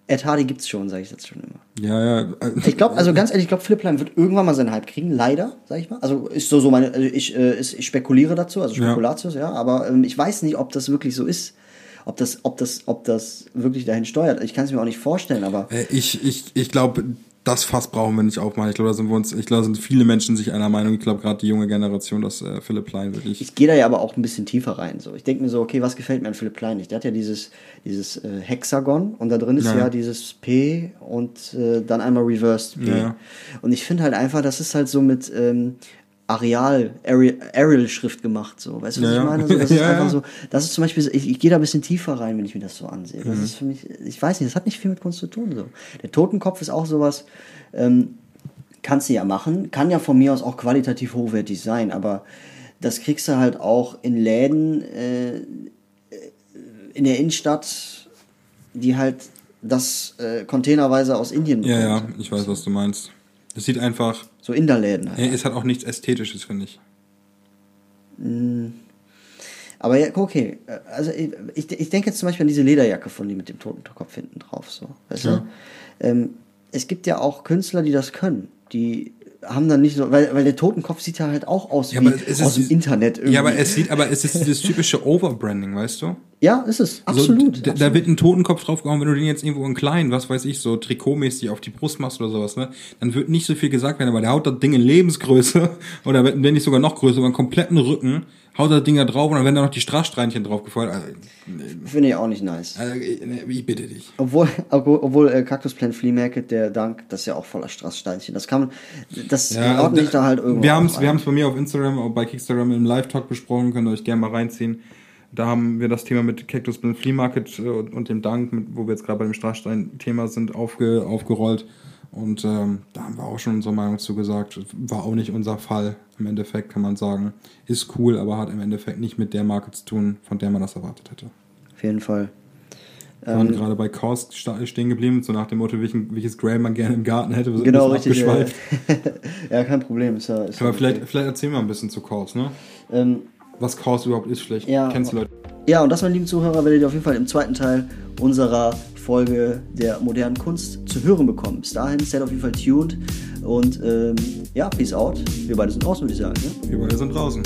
Speaker 2: Ed Hardy gibt's schon, sage ich jetzt schon immer.
Speaker 1: Ja, ja.
Speaker 2: Ich glaube, also ganz ehrlich, ich glaube, Philipp Plein wird irgendwann mal seinen Hype kriegen, leider, sag ich mal. Also ist so, so meine, also ich, äh, ist, ich spekuliere dazu, also Spekulatius, ja, aber ähm, ich weiß nicht, ob das wirklich so ist. Ob das, ob das, ob das wirklich dahin steuert. Ich kann es mir auch nicht vorstellen, aber
Speaker 1: Äh, Ich, ich, ich glaube, das Fass brauchen wir nicht aufmachen. Ich glaube, da sind wir uns, ich glaube, da sind viele Menschen sich einer Meinung. Ich glaube, gerade die junge Generation, dass äh, Philipp Plein wirklich.
Speaker 2: ich gehe da ja aber auch ein bisschen tiefer rein. So. Ich denke mir so, okay, was gefällt mir an Philipp Plein nicht? Der hat ja dieses, dieses äh, Hexagon und da drin ist
Speaker 1: Ja.
Speaker 2: ja, dieses P und äh, dann einmal Reversed P.
Speaker 1: Ja.
Speaker 2: Und ich finde halt einfach, das ist halt so mit ähm, Areal, Arial- Arial-Schrift gemacht, so. Weißt du, was
Speaker 1: Ja,
Speaker 2: ich
Speaker 1: ja.
Speaker 2: meine? So, das ist
Speaker 1: Ja,
Speaker 2: einfach
Speaker 1: ja.
Speaker 2: so, das ist zum Beispiel, ich, ich gehe da ein bisschen tiefer rein, wenn ich mir das so ansehe.
Speaker 1: Mhm.
Speaker 2: Das ist für mich, ich weiß nicht, das hat nicht viel mit Kunst zu tun, so. Der Totenkopf ist auch sowas, ähm, kannst du ja machen, kann ja von mir aus auch qualitativ hochwertig sein, aber das kriegst du halt auch in Läden äh, in der Innenstadt, die halt das äh, containerweise aus Indien
Speaker 1: Ja, ja,
Speaker 2: bekommt.
Speaker 1: ich weiß, was du meinst. Das sieht einfach.
Speaker 2: So in der Läden
Speaker 1: halt. Es hat auch nichts Ästhetisches, finde ich.
Speaker 2: Aber ja, okay. Also ich, ich denke jetzt zum Beispiel an diese Lederjacke von die mit dem Totenkopf hinten drauf. So, weißt ja. du? Ähm, es gibt ja auch Künstler, die das können. Die haben dann nicht so, weil, weil der Totenkopf sieht ja halt auch aus ja, wie aus dem Internet
Speaker 1: irgendwie. Ja, aber es sieht, aber es ist dieses typische Overbranding, weißt du?
Speaker 2: Ja, ist es, absolut.
Speaker 1: So, da, da, wird ein Totenkopf draufgehauen, wenn du den jetzt irgendwo in klein, was weiß ich, so trikotmäßig auf die Brust machst oder sowas, ne? Dann wird nicht so viel gesagt werden, aber der haut das Ding in Lebensgröße oder wenn nicht sogar noch größer, über einen kompletten Rücken haut das Ding da drauf und dann werden da noch die Straßsteinchen drauf gefeuert. Also,
Speaker 2: Finde ich auch nicht nice.
Speaker 1: Also, ich bitte dich.
Speaker 2: Obwohl, obwohl äh, Cactus Plant Flea Market, der Dank, das ist ja auch voller Straßsteinchen. Das kann man, das
Speaker 1: ja, ordne ich da halt irgendwo. Wir haben es wir haben's bei mir auf Instagram, auch bei Kickstagram im Live-Talk besprochen, könnt ihr euch gerne mal reinziehen. Da haben wir das Thema mit Cactus Plant Flea Market äh, und dem Dank, wo wir jetzt gerade bei dem Straßstein-Thema sind, aufge, aufgerollt. Und ähm, da haben wir auch schon unsere Meinung zu gesagt. War auch nicht unser Fall. Im Endeffekt kann man sagen, ist cool, aber hat im Endeffekt nicht mit der Marke zu tun, von der man das erwartet hätte.
Speaker 2: Auf jeden Fall.
Speaker 1: Wir waren ähm, gerade bei Kaust stehen geblieben, so nach dem Motto, welchen, welches Grail man gerne im Garten hätte. Wir genau, richtig.
Speaker 2: Ja. ja, kein Problem. Ist ja,
Speaker 1: ist aber vielleicht, okay. vielleicht erzählen wir ein bisschen zu Kaust, ne? Ähm, Was Kaust überhaupt ist, vielleicht
Speaker 2: ja,
Speaker 1: kennst du Leute.
Speaker 2: Ja, und das, meine lieben Zuhörer, werdet ihr auf jeden Fall im zweiten Teil unserer Folge der modernen Kunst zu hören bekommen. Bis dahin, seid auf jeden Fall tuned und ähm, ja, peace out. Wir beide sind draußen, würde ich sagen.
Speaker 1: Ne? Wir beide sind draußen.